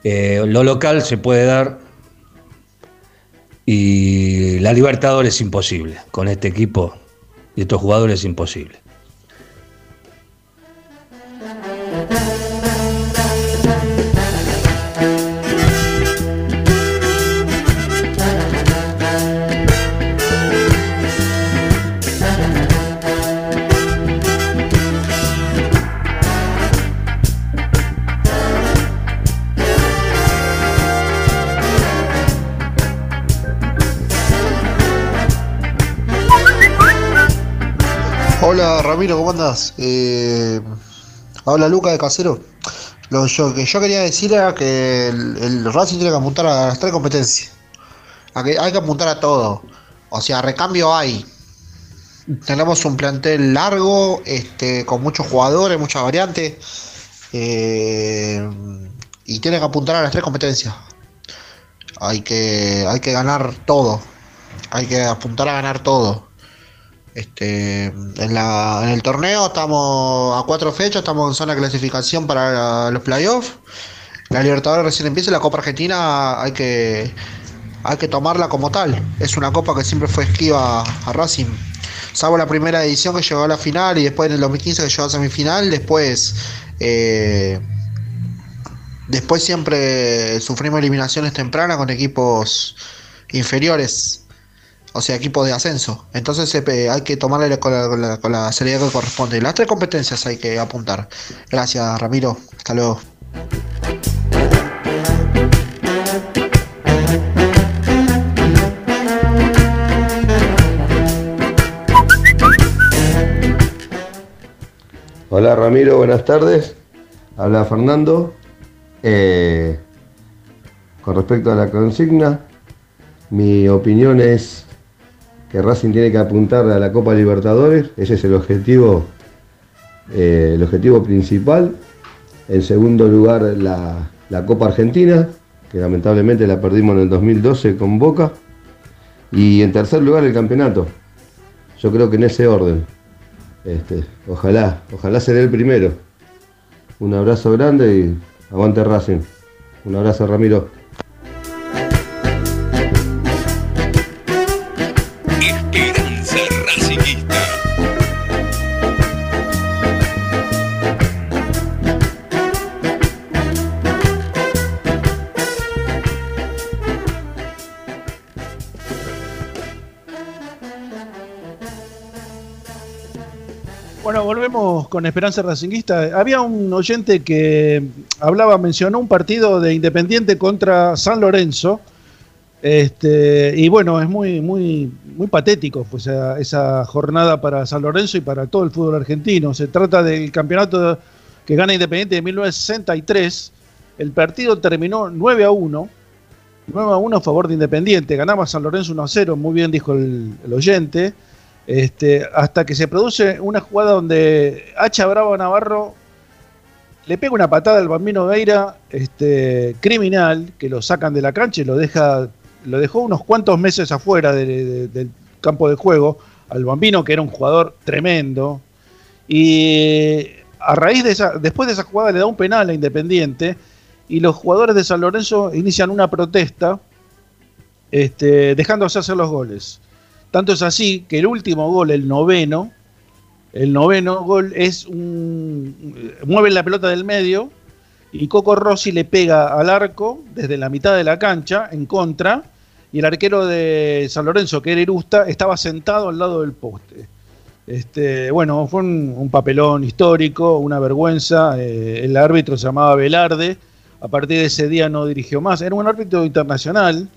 eh, lo local se puede dar y la Libertadores es imposible. Con este equipo y estos jugadores es imposible. Ramiro, ¿cómo andás? Eh, habla Luca de Casero. Lo que yo quería decir era que el, Racing tiene que apuntar a las tres competencias. Hay que apuntar a todo. O sea, recambio hay. Tenemos un plantel largo, este, con muchos jugadores, muchas variantes. eh, y tiene que apuntar a las tres competencias. Hay que, hay que ganar todo. Hay que apuntar a ganar todo. Este, en, el torneo estamos a cuatro fechas, estamos en zona de clasificación para los playoffs. La Libertadores recién empieza, la Copa Argentina hay que, hay que tomarla como tal. Es una copa que siempre fue esquiva a Racing. Salvo la primera edición que llegó a la final y después en el 2015 que llegó a semifinal, después eh, después siempre sufrimos eliminaciones tempranas con equipos inferiores o sea, equipos de ascenso. Entonces eh, hay que tomarle con la, seriedad que corresponde. Las tres competencias hay que apuntar. Gracias, Ramiro. Hasta luego. Hola Ramiro, buenas tardes. Habla Fernando. Eh, con respecto a la consigna, mi opinión es que Racing tiene que apuntar a la Copa Libertadores. Ese es el objetivo, eh, el objetivo principal. En segundo lugar, la, Copa Argentina, que lamentablemente la perdimos en el 2012 con Boca. Y en tercer lugar, el campeonato. Yo creo que en ese orden. Este, ojalá, ojalá seré el primero. Un abrazo grande y aguante Racing. Un abrazo Ramiro. Con Esperanza Racinguista. Había un oyente que hablaba, mencionó un partido de Independiente contra San Lorenzo. Este, y bueno, es muy, muy, muy patético pues, esa, jornada para San Lorenzo y para todo el fútbol argentino. Se trata del campeonato que gana Independiente de 1963. El partido terminó 9 a 1. 9 a 1 a favor de Independiente. Ganaba San Lorenzo 1 a 0, muy bien dijo el oyente. Este, hasta que se produce una jugada donde Hacha Bravo Navarro le pega una patada al bambino Veira, este, criminal, que lo sacan de la cancha y lo deja, lo dejó unos cuantos meses afuera de- de- del campo de juego, al bambino que era un jugador tremendo. Y a raíz de esa, después de esa jugada le da un penal a Independiente y los jugadores de San Lorenzo inician una protesta este, dejándose hacer los goles. Tanto es así que el último gol, el noveno, el noveno gol es un. mueve la pelota del medio y Coco Rossi le pega al arco desde la mitad de la cancha en contra. Y el arquero de San Lorenzo, que era Irusta, estaba sentado al lado del poste. Este, bueno, fue un, papelón histórico, una vergüenza. eh, el árbitro se llamaba Velarde. A partir de ese día no dirigió más. Era un árbitro internacional.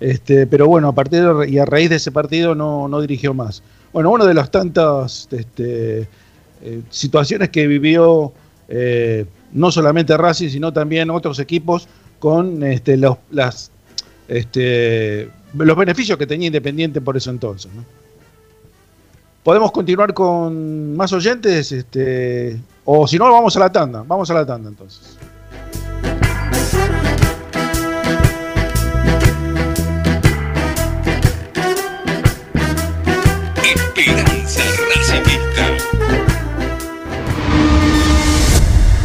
Este, pero bueno, a partir de- y a raíz de ese partido no, no dirigió más. Bueno, una de las tantas este, eh, situaciones que vivió eh, no solamente Racing, sino también otros equipos con este, los, este, los beneficios que tenía Independiente por eso entonces. Podemos continuar con más oyentes, este, o si no, vamos a la tanda. Vamos a la tanda entonces.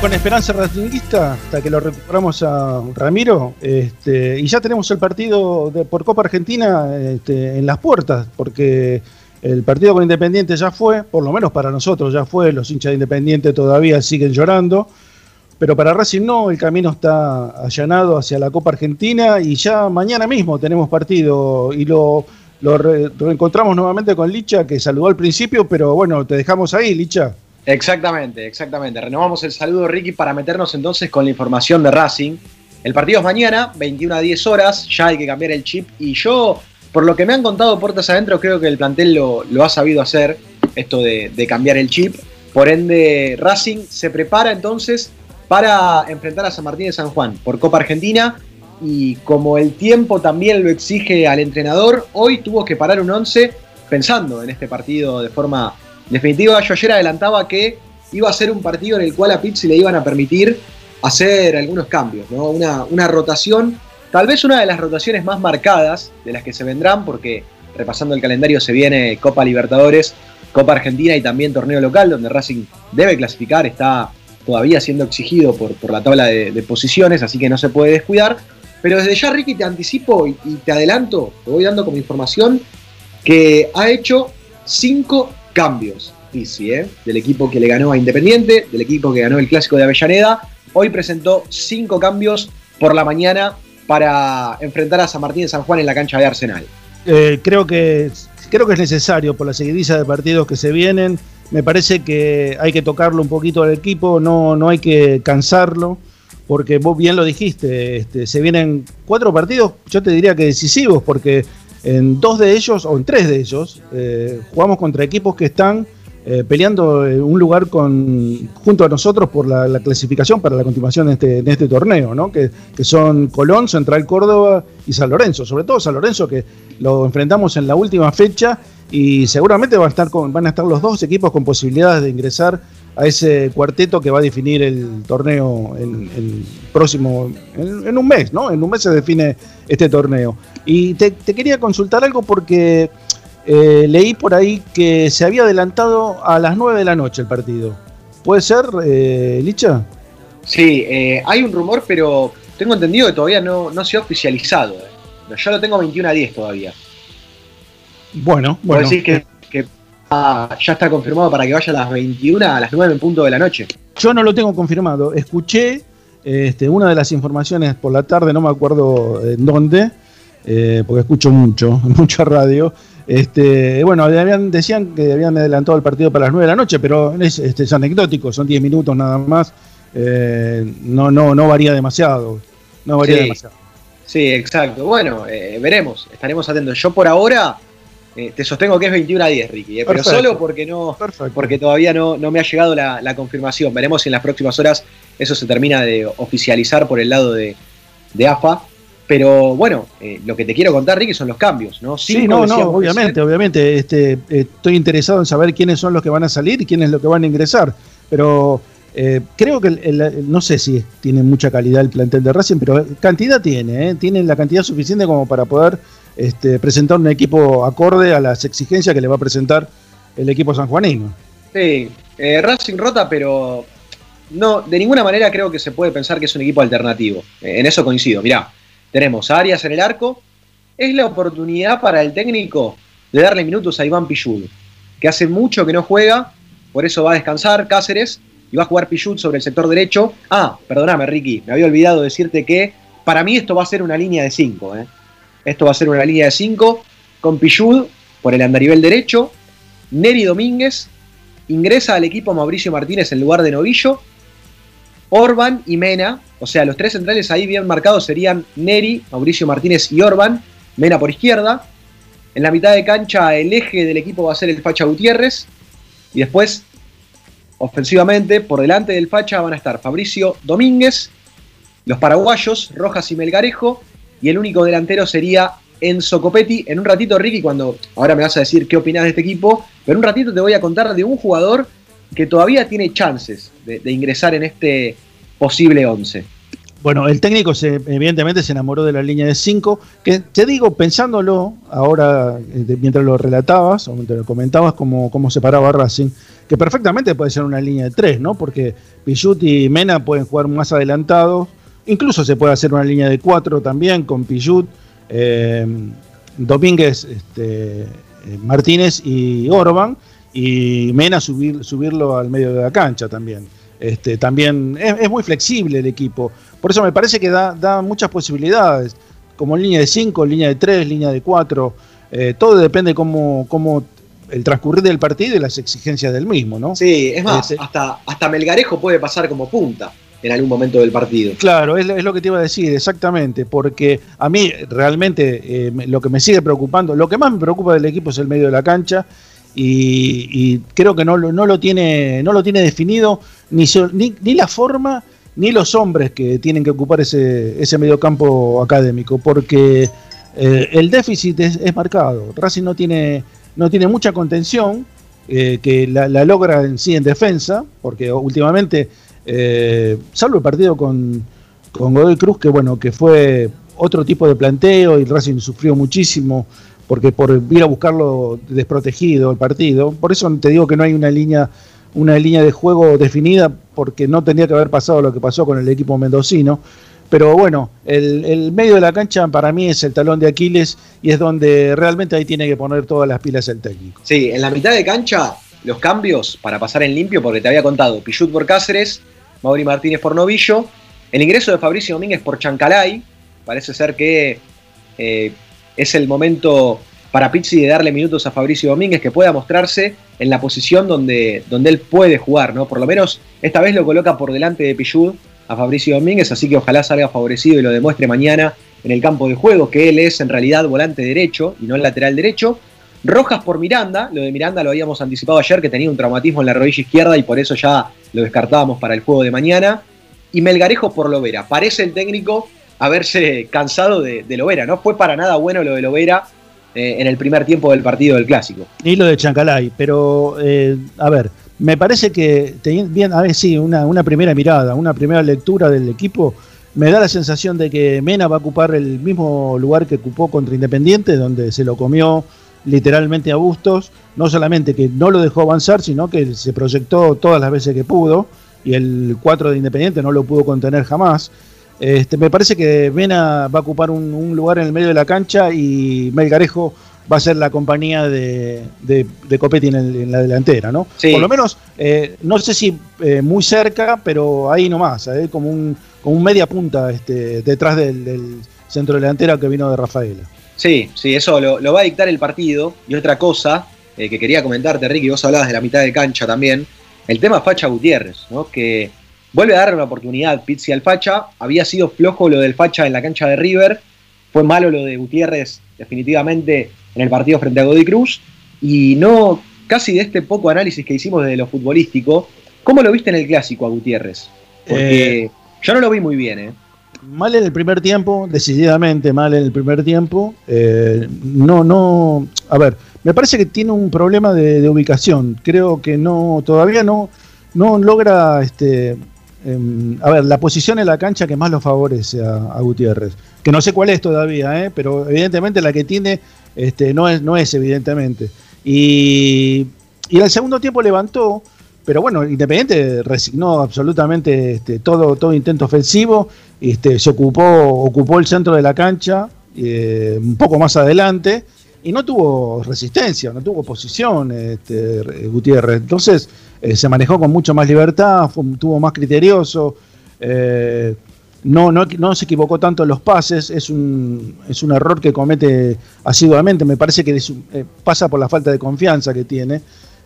Con Esperanza Racinguista hasta que lo recuperamos a Ramiro. Este, y ya tenemos el partido de, por Copa Argentina este, en las puertas, porque el partido con Independiente ya fue, por lo menos para nosotros ya fue, los hinchas de Independiente todavía siguen llorando, pero para Racing no, el camino está allanado hacia la Copa Argentina y ya mañana mismo tenemos partido y lo, lo re- reencontramos nuevamente con Licha, que saludó al principio, pero bueno, te dejamos ahí, Licha. Exactamente, exactamente. Renovamos el saludo, Ricky, para meternos entonces con la información de Racing. El partido es mañana, 21 a 10 horas, ya hay que cambiar el chip y yo, por lo que me han contado puertas adentro, creo que el plantel lo, ha sabido hacer, esto de, de cambiar el chip. Por ende, Racing se prepara entonces para enfrentar a San Martín de San Juan por Copa Argentina y como el tiempo también lo exige al entrenador, hoy tuvo que parar un 11 pensando en este partido de forma definitiva. Yo ayer adelantaba que iba a ser un partido en el cual a Pizzi le iban a permitir hacer algunos cambios, ¿no? una, una rotación, tal vez una de las rotaciones más marcadas de las que se vendrán, porque repasando el calendario se viene Copa Libertadores, Copa Argentina y también torneo local, donde Racing debe clasificar, está todavía siendo exigido por, por la tabla de, de posiciones, así que no se puede descuidar. Pero desde ya, Ricky, te anticipo y, y te adelanto, te voy dando como información, que ha hecho cinco cambios, Pizzi, ¿eh? del equipo que le ganó a Independiente, del equipo que ganó el Clásico de Avellaneda. Hoy presentó cinco cambios por la mañana para enfrentar a San Martín de San Juan en la cancha de Arsenal. Eh, creo, que, creo que es necesario por la seguidiza de partidos que se vienen. Me parece que hay que tocarlo un poquito al equipo, no, no hay que cansarlo, porque vos bien lo dijiste, este, se vienen cuatro partidos, yo te diría que decisivos, porque en dos de ellos, o en tres de ellos, eh, jugamos contra equipos que están eh, peleando en un lugar con, junto a nosotros por la, la clasificación para la continuación de este, este torneo, ¿no? que, son Colón, Central Córdoba y San Lorenzo. Sobre todo San Lorenzo, que lo enfrentamos en la última fecha y seguramente van a estar los dos equipos con posibilidades de ingresar a ese cuarteto que va a definir el torneo en, en próximo, en, en un mes, ¿no? En un mes se define este torneo. Y te, te quería consultar algo porque eh, leí por ahí que se había adelantado a las 9 de la noche el partido. ¿Puede ser, eh, Licha? Sí, eh, hay un rumor, pero tengo entendido que todavía no, no se ha oficializado. Yo lo tengo 21 a 10 todavía. Bueno, bueno. que, que ya está confirmado para que vaya a las 21, a las 9 en punto de la noche. Yo no lo tengo confirmado. Escuché este, una de las informaciones por la tarde, no me acuerdo en dónde, eh, porque escucho mucho, [LAUGHS] mucha radio. Este, bueno, habían, decían que habían adelantado el partido para las 9 de la noche, pero es, este, es anecdótico, son 10 minutos nada más. Eh, no, no, no varía demasiado. No varía Sí. demasiado. Sí, exacto. Bueno, eh, veremos, estaremos atentos. Yo por ahora eh, te sostengo que es 21 a 10, Ricky, eh, pero solo porque no porque todavía no, no me ha llegado la, la confirmación. Veremos si en las próximas horas eso se termina de oficializar por el lado de, de AFA. Pero bueno, eh, lo que te quiero contar, Ricky, son los cambios, ¿no? Sí, no, no, obviamente, recién. obviamente. Este, estoy interesado en saber quiénes son los que van a salir y quiénes los que van a ingresar. Pero eh, creo que, el- el- no sé si tiene mucha calidad el plantel de Racing, pero cantidad tiene, ¿eh? tiene la cantidad suficiente como para poder este, presentar un equipo acorde a las exigencias que le va a presentar el equipo sanjuanino. Sí, eh, Racing rota, pero no, de ninguna manera creo que se puede pensar que es un equipo alternativo. Eh, en eso coincido. Mirá, tenemos a Arias en el arco. Es la oportunidad para el técnico de darle minutos a Iván Pillud, que hace mucho que no juega, por eso va a descansar Cáceres y va a jugar Pillud sobre el sector derecho. Ah, perdóname, Ricky, me había olvidado decirte que para mí esto va a ser una línea de 5. Esto va a ser una línea de 5 con Pillud por el andarivel derecho, Neri Domínguez, ingresa al equipo Mauricio Martínez en lugar de Novillo, Orban y Mena, o sea, los tres centrales ahí bien marcados serían Neri, Mauricio Martínez y Orban, Mena por izquierda. En la mitad de cancha el eje del equipo va a ser el Facha Gutiérrez. Y después, ofensivamente, por delante del Facha van a estar Fabricio Domínguez, los paraguayos, Rojas y Melgarejo. Y el único delantero sería Enzo Copetti. En un ratito, Ricky, cuando ahora me vas a decir qué opinas de este equipo, pero en un ratito te voy a contar de un jugador que todavía tiene chances de, ingresar en este posible 11. Bueno, el técnico se, evidentemente se enamoró de la línea de 5, que te digo, pensándolo ahora, eh, mientras lo relatabas, o mientras lo comentabas, cómo, se paraba Racing, que perfectamente puede ser una línea de 3, ¿no? Porque Pichut y Mena pueden jugar más adelantados, incluso se puede hacer una línea de 4 también con Pichut, eh, Domínguez, este, eh, Martínez y Orban, y Mena subir, subirlo al medio de la cancha también. Este, también es, es muy flexible el equipo. Por eso me parece que da, da muchas posibilidades, como línea de 5, línea de 3, línea de 4. todo depende cómo, cómo el transcurrir del partido y las exigencias del mismo, ¿no? Sí, es más, Este, hasta, hasta Melgarejo puede pasar como punta en algún momento del partido. Claro, es, lo que te iba a decir, exactamente, porque a mí realmente eh, lo que me sigue preocupando, lo que más me preocupa del equipo es el medio de la cancha y, creo que no, no, lo tiene, no lo tiene definido ni, ni, ni la forma ni los hombres que tienen que ocupar ese, ese mediocampo académico, porque eh, el déficit es, es marcado. Racing no tiene, no tiene mucha contención, eh, que la, la logra en sí en defensa, porque últimamente, eh, salvo el partido con, con Godoy Cruz, que bueno, que fue otro tipo de planteo y Racing sufrió muchísimo porque por ir a buscarlo desprotegido el partido, por eso te digo que no hay una línea una línea de juego definida porque no tendría que haber pasado lo que pasó con el equipo mendocino. Pero bueno, el, el medio de la cancha para mí es el talón de Aquiles y es donde realmente ahí tiene que poner todas las pilas el técnico. Sí, en la mitad de cancha, los cambios para pasar en limpio, porque te había contado, Pichut por Cáceres, Mauri Martínez por Novillo, el ingreso de Fabricio Domínguez por Chancalay, parece ser que eh, es el momento para Pizzi de darle minutos a Fabricio Domínguez que pueda mostrarse en la posición donde, donde él puede jugar, ¿no? Por lo menos esta vez lo coloca por delante de Pichud a Fabricio Domínguez, así que ojalá salga favorecido y lo demuestre mañana en el campo de juego, que él es en realidad volante derecho y no el lateral derecho. Rojas por Miranda, lo de Miranda lo habíamos anticipado ayer, que tenía un traumatismo en la rodilla izquierda y por eso ya lo descartábamos para el juego de mañana. Y Melgarejo por Lovera. Parece el técnico haberse cansado de, de Lovera, no fue para nada bueno lo de Lovera eh, en el primer tiempo del partido del Clásico. Ni lo de Chancalay, pero eh, a ver, me parece que bien, a ver, sí, una, una primera mirada, una primera lectura del equipo, me da la sensación de que Mena va a ocupar el mismo lugar que ocupó contra Independiente, donde se lo comió literalmente a Bustos, no solamente que no lo dejó avanzar, sino que se proyectó todas las veces que pudo, y el 4 de Independiente no lo pudo contener jamás. Este, me parece que Mena va a ocupar un, un lugar en el medio de la cancha y Melgarejo va a ser la compañía de, de, de Copetti en, el- en la delantera, ¿no? Sí. Por lo menos, eh, no sé si eh, muy cerca, pero ahí nomás, eh, como, un, como un media punta este, detrás del, del centro delantera que vino de Rafaela. Sí, sí, eso lo, lo va a dictar el partido. Y otra cosa eh, que quería comentarte, Ricky, vos hablabas de la mitad de cancha también. El tema Facha Gutiérrez, ¿no? Que vuelve a darle una oportunidad Pizzi al Facha. Había sido flojo lo del Facha en la cancha de River. Fue malo lo de Gutiérrez, definitivamente, en el partido frente a Godoy Cruz. Y no, casi de este poco análisis que hicimos de lo futbolístico, ¿cómo lo viste en el clásico a Gutiérrez? Porque Eh, yo no lo vi muy bien, ¿eh? Mal en el primer tiempo, decididamente mal en el primer tiempo. Eh, no, no. A ver, me parece que tiene un problema de, ubicación. Creo que no, todavía no, no logra, este, em, a ver, la posición en la cancha que más lo favorece a, a Gutiérrez. Que no sé cuál es todavía, eh, pero evidentemente la que tiene, este, no es, no es evidentemente. Y, y el segundo tiempo levantó, pero bueno, Independiente resignó absolutamente este, todo, todo intento ofensivo, este, se ocupó, ocupó el centro de la cancha, eh, un poco más adelante, y no tuvo resistencia, no tuvo posición este, Gutiérrez. Entonces eh, se manejó con mucho más libertad, fue, tuvo más criterioso, eh, no, no, no se equivocó tanto en los pases, es un, es un error que comete asiduamente, me parece que pasa por la falta de confianza que tiene,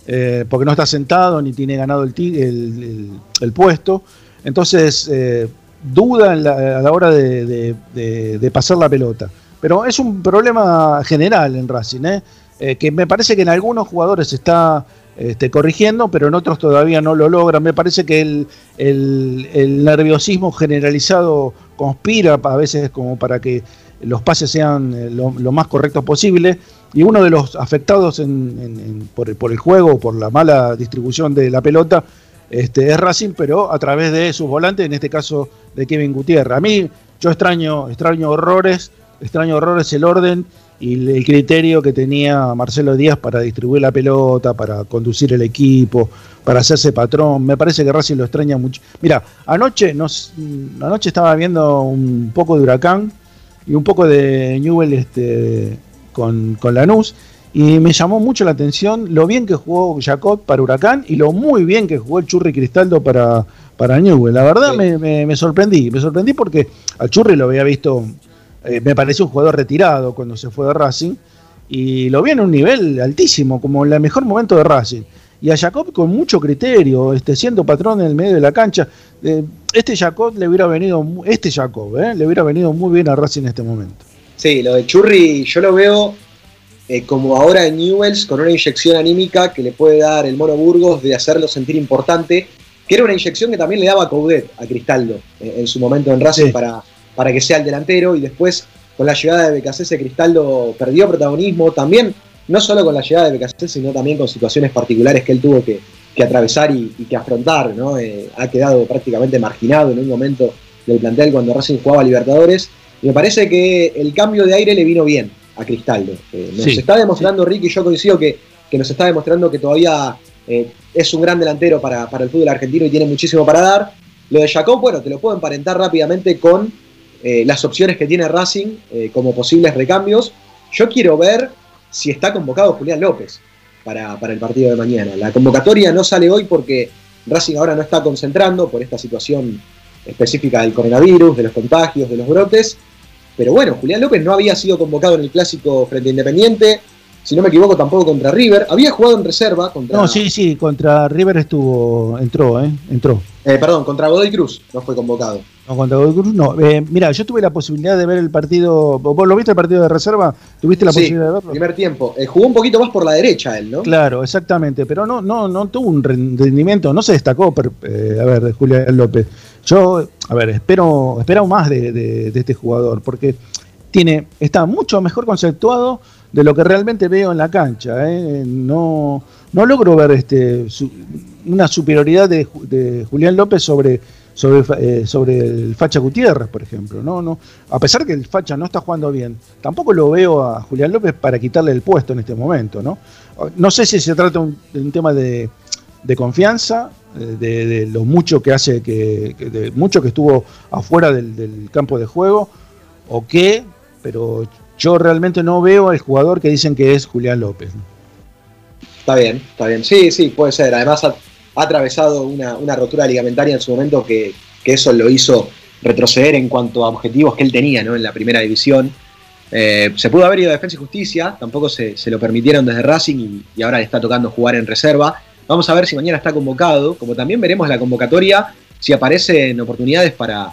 eh, porque no está sentado ni tiene ganado el, el, el- puesto, entonces eh, duda en la- a la hora de, de- pasar la pelota. Pero es un problema general en Racing, ¿eh? Que me parece que en algunos jugadores está este, corrigiendo, pero en otros todavía no lo logran. Me parece que el, el- nerviosismo generalizado conspira a veces como para que los pases sean lo, lo más correctos posible. Y uno de los afectados por, el- juego, por la mala distribución de la pelota, este, es Racing, pero a través de sus volantes, en este caso de Kevin Gutiérrez. A mí, yo extraño, extraño horrores, extraño horrores el orden y el, criterio que tenía Marcelo Díaz para distribuir la pelota, para conducir el equipo, para hacerse patrón. Me parece que Racing lo extraña mucho. Mira, anoche, anoche estaba viendo un poco de Huracán y un poco de Newell este, con, con Lanús. Y me llamó mucho la atención lo bien que jugó Jacob para Huracán y lo muy bien que jugó el Churri Cristaldo para, para Newell. La verdad me, me- me sorprendí, me sorprendí porque al Churri lo había visto, eh, me pareció un jugador retirado cuando se fue de Racing y lo vi en un nivel altísimo, como en el mejor momento de Racing. Y a Jacob con mucho criterio, este, siendo patrón en el medio de la cancha. Eh, este Jacob le hubiera venido, este Jacob, eh, le hubiera venido muy bien a Racing en este momento. Sí, lo de Churri yo lo veo eh, como ahora en Newells con una inyección anímica que le puede dar el Mono Burgos de hacerlo sentir importante, que era una inyección que también le daba Coudet a Cristaldo eh, en su momento en Racing para, para que sea el delantero y después con la llegada de Becasese Cristaldo perdió protagonismo también, no solo con la llegada de Becasese, sino también con situaciones particulares que él tuvo que, que atravesar y, y que afrontar, ¿no? Eh, ha quedado prácticamente marginado en un momento del plantel cuando Racing jugaba Libertadores y me parece que el cambio de aire le vino bien a Cristaldo. Eh, nos Sí, está demostrando, Ricky, yo coincido que, que nos está demostrando que todavía eh, es un gran delantero para, para el fútbol argentino y tiene muchísimo para dar. Lo de Jacob, bueno, te lo puedo emparentar rápidamente con eh, las opciones que tiene Racing como posibles recambios. Yo quiero ver si está convocado Julián López para, para el partido de mañana. La convocatoria no sale hoy porque Racing ahora no está concentrando por esta situación específica del coronavirus, de los contagios, de los brotes. Pero bueno, Julián López no había sido convocado en el clásico frente Independiente, si no me equivoco tampoco contra River. Había jugado en reserva contra... No, sí, sí, contra River estuvo, entró, ¿eh? Entró. Eh, perdón, contra Godoy Cruz no fue convocado. No, contra Godoy Cruz no. Eh, mira, yo tuve la posibilidad de ver el partido. ¿Vos lo viste el partido de reserva? ¿Tuviste la Sí, posibilidad de verlo? primer tiempo. Eh, jugó un poquito más por la derecha él, ¿no? Claro, exactamente, pero no, no, no tuvo un rendimiento, no se destacó, per- eh, a ver, de Julián López. Yo, a ver, espero, espero más de, de- de este jugador, porque tiene, está mucho mejor conceptuado de lo que realmente veo en la cancha. ¿eh? No, no logro ver este, una superioridad de, Ju- de Julián López sobre, sobre, eh, sobre el Facha Gutiérrez, por ejemplo. No, no, a pesar que el Facha no está jugando bien, tampoco lo veo a Julián López para quitarle el puesto en este momento. No, no sé si se trata de un tema de, de confianza, eh, de, lo mucho que hace, que- de mucho que estuvo afuera del, del campo de juego, o qué, pero yo realmente no veo al jugador que dicen que es Julián López. Está bien, está bien. Sí, sí, puede ser. Además ha, atravesado una, una, rotura ligamentaria en su momento que, que, eso lo hizo retroceder en cuanto a objetivos que él tenía ¿no? en la primera división. Eh, se pudo haber ido a Defensa y Justicia, tampoco se, se lo permitieron desde Racing y, y, ahora le está tocando jugar en reserva. Vamos a ver si mañana está convocado, como también veremos la convocatoria, si aparecen oportunidades para,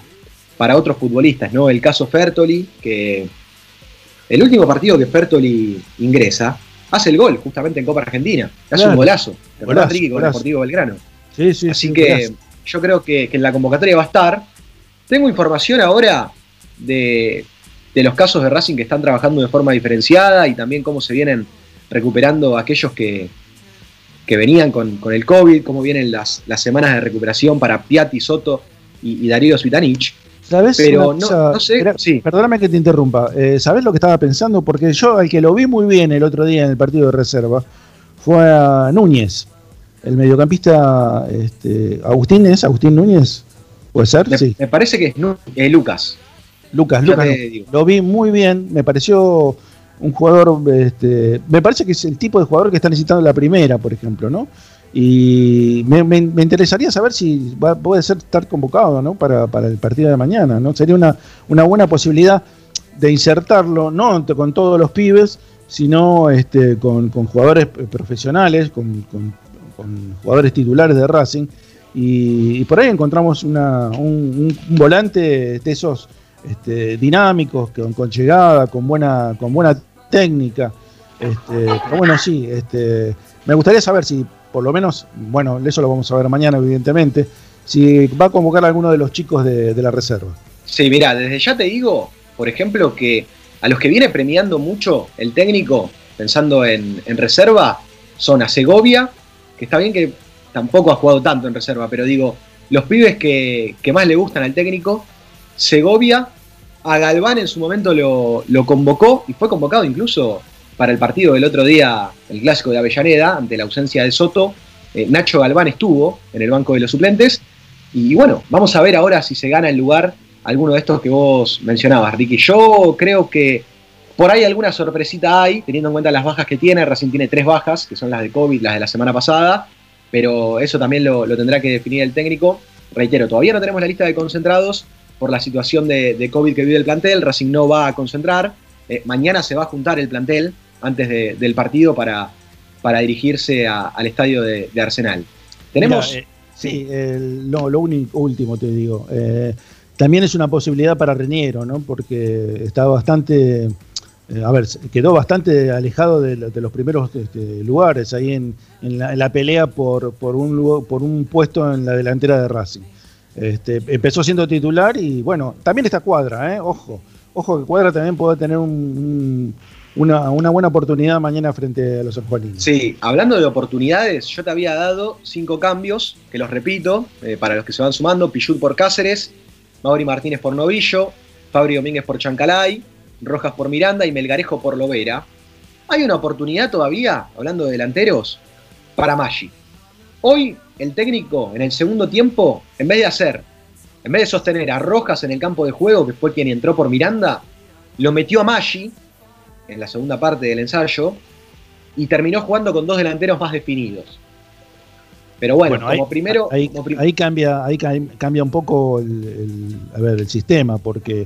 para otros futbolistas, ¿no? El caso Fertoli, que el último partido que Fertoli ingresa, hace el gol justamente en Copa Argentina. Hace claro. un golazo. ¿Te acordás, Ricky, con el Deportivo Belgrano? Sí, sí. Así sí, que golazo. yo creo que, que, en la convocatoria va a estar. Tengo información ahora de, de, los casos de Racing que están trabajando de forma diferenciada y también cómo se vienen recuperando aquellos que, que venían con, con, el COVID, cómo vienen las, las, semanas de recuperación para Piatti, Soto y, y Darío Svitanich. ¿Sabes? Pero no, no, sé. Era, sí. Perdóname que te interrumpa. Eh, ¿Sabes lo que estaba pensando? Porque yo, al que lo vi muy bien el otro día en el partido de reserva, fue a Núñez, el mediocampista este, Agustín es Agustín Núñez. ¿Puede ser? Me, sí. me parece que es eh, Lucas. Lucas, Lucas. Lo vi muy bien. Me pareció un jugador. Este, me parece que es el tipo de jugador que está necesitando la primera, por ejemplo, ¿no? Y me, me, interesaría saber si puede ser estar convocado ¿no? para, para, el partido de mañana. ¿no? Sería una, una buena posibilidad de insertarlo, no con todos los pibes, sino este, con, con jugadores profesionales, con, con, jugadores titulares de Racing. Y, por ahí encontramos una, un, un, volante de esos este, dinámicos, con, con, llegada, con buena, con buena técnica. Este, pero bueno, sí, este, me gustaría saber si por lo menos, bueno, eso lo vamos a ver mañana, evidentemente, si va a convocar a alguno de los chicos de, la reserva. Sí, mira, desde ya te digo, por ejemplo, que a los que viene premiando mucho el técnico, pensando en, reserva, son a Segovia, que está bien que tampoco ha jugado tanto en reserva, pero digo, los pibes que, más le gustan al técnico, Segovia, a Galván en su momento lo convocó y fue convocado incluso para el partido del otro día, el clásico de Avellaneda, ante la ausencia de Soto, eh, Nacho Galván estuvo en el banco de los suplentes. Y bueno, vamos a ver ahora si se gana el lugar alguno de estos que vos mencionabas, Ricky. Yo creo que por ahí alguna sorpresita hay, teniendo en cuenta las bajas que tiene. Racing tiene tres bajas, que son las de COVID, las de la semana pasada, pero eso también lo, tendrá que definir el técnico. Reitero, todavía no tenemos la lista de concentrados por la situación de, de COVID que vive el plantel. Racing no va a concentrar. Eh, mañana se va a juntar el plantel antes de, del partido para, para dirigirse al estadio de, Arsenal. Tenemos. Eh, sí, no, lo único, último te digo. Eh, también es una posibilidad para Reñero, ¿no? Porque está bastante. Eh, a ver, quedó bastante alejado de, los primeros este, lugares ahí en, en, la, pelea por, por, un, por un puesto en la delantera de Racing. Este, empezó siendo titular y bueno, también está Cuadra, ¿eh? ojo, ojo que Cuadra también puede tener un una, una, buena oportunidad mañana frente a los sanjuaninos. Sí, hablando de oportunidades, yo te había dado cinco cambios, que los repito, eh, para los que se van sumando, Pichut por Cáceres, Mauri Martínez por Novillo, Fabri Domínguez por Chancalay, Rojas por Miranda y Melgarejo por Lovera. Hay una oportunidad todavía, hablando de delanteros, para Maggi. Hoy el técnico en el segundo tiempo, en vez de hacer, en vez de sostener a Rojas en el campo de juego, que fue quien entró por Miranda, lo metió a Maggi en la segunda parte del ensayo y terminó jugando con dos delanteros más definidos. Pero bueno, bueno como, ahí, primero, ahí, como prim ahí, cambia, ahí cambia un poco el, el, a ver, el sistema, porque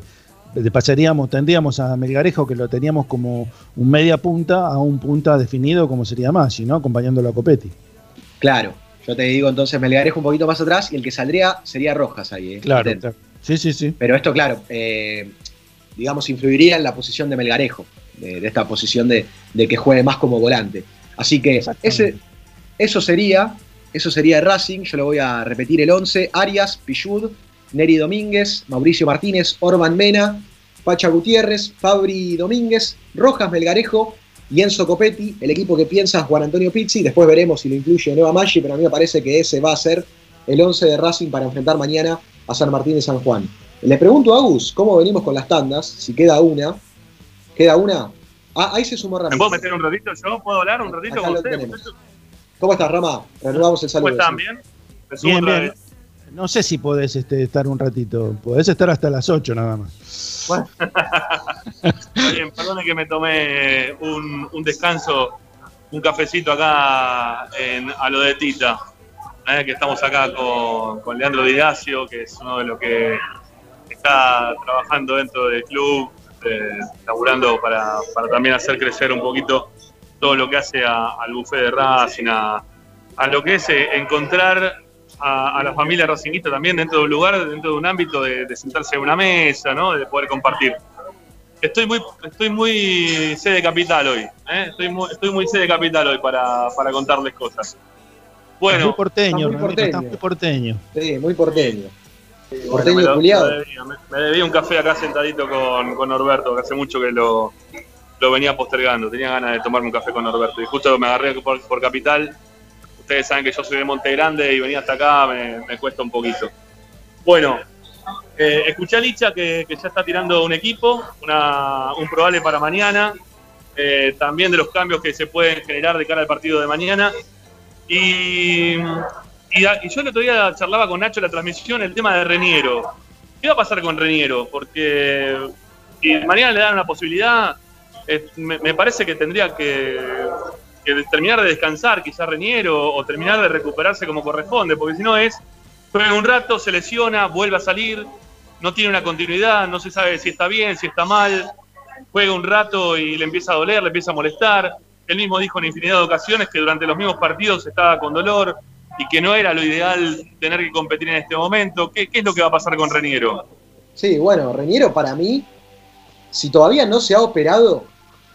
pasaríamos, tendríamos a Melgarejo que lo teníamos como un media punta a un punta definido como sería Maggi, ¿no? Acompañándolo a Copetti. Claro, yo te digo entonces Melgarejo un poquito más atrás y el que saldría sería Rojas ahí. ¿eh? Claro, claro, Sí, sí, sí. Pero esto, claro, eh, digamos, influiría en la posición de Melgarejo de, de esta posición de, de, que juegue más como volante. Así que ese, eso sería eso sería Racing, yo lo voy a repetir el 11, Arias, Pichud, Neri Domínguez, Mauricio Martínez, Orban Mena, Pacha Gutiérrez, Fabri Domínguez, Rojas Melgarejo y Enzo Copetti, el equipo que piensa Juan Antonio Pizzi, después veremos si lo incluye o no a Maggi, pero a mí me parece que ese va a ser el 11 de Racing para enfrentar mañana a San Martín de San Juan. Le pregunto a Agus cómo venimos con las tandas, si queda una, ¿Queda una? Ah, ahí se sumó Ramiro. ¿Me puedo meter un ratito yo? ¿Puedo hablar un ratito Acá con usted? ¿Cómo estás, Rama? Renovamos el saludo. ¿Cómo están? ¿Bien? Bien, bien. No sé si podés este, estar un ratito. Podés estar hasta las 8 nada más. Bueno. [LAUGHS] Está bien, perdone que me tomé un, un descanso, un cafecito acá en, a lo de Tita. eh, que estamos acá con, con Leandro Didacio, que es uno de los que está trabajando dentro del club, eh, laburando para, para también hacer crecer un poquito todo lo que hace a- al buffet de Racing, a, a lo que es eh, encontrar a, a la familia racinguista también dentro de un lugar, dentro de un ámbito de, de sentarse a una mesa, ¿no? de poder compartir. Estoy muy, estoy muy sede capital hoy, ¿eh? estoy, muy, estoy muy sede capital hoy para, para contarles cosas. Bueno, muy porteño, está muy Ramiro, está porteño. muy porteño. Sí, muy porteño. Bueno, me, lo- me debía, me- me debía un café acá sentadito con, con Norberto, que hace mucho que lo, lo venía postergando. Tenía ganas de tomarme un café con Norberto. Y justo me agarré por, por Capital. Ustedes saben que yo soy de Monte Grande y venir hasta acá me, me cuesta un poquito. Bueno, eh, escuché a Licha que, que ya está tirando un equipo, una- un probable para mañana. eh, también de los cambios que se pueden generar de cara al partido de mañana. Y, y, yo el otro día charlaba con Nacho en la transmisión el tema de Reniero. ¿Qué va a pasar con Reniero? Porque si mañana le dan una posibilidad, me, parece que tendría que, terminar de descansar quizás Reniero o terminar de recuperarse como corresponde, porque si no es, juega un rato, se lesiona, vuelve a salir, no tiene una continuidad, no se sabe si está bien, si está mal, juega un rato y le empieza a doler, le empieza a molestar. Él mismo dijo en infinidad de ocasiones que durante los mismos partidos estaba con dolor y que no era lo ideal tener que competir en este momento. ¿Qué, es lo que va a pasar con Reniero? Sí, bueno, Reñero para mí, si todavía no se ha operado,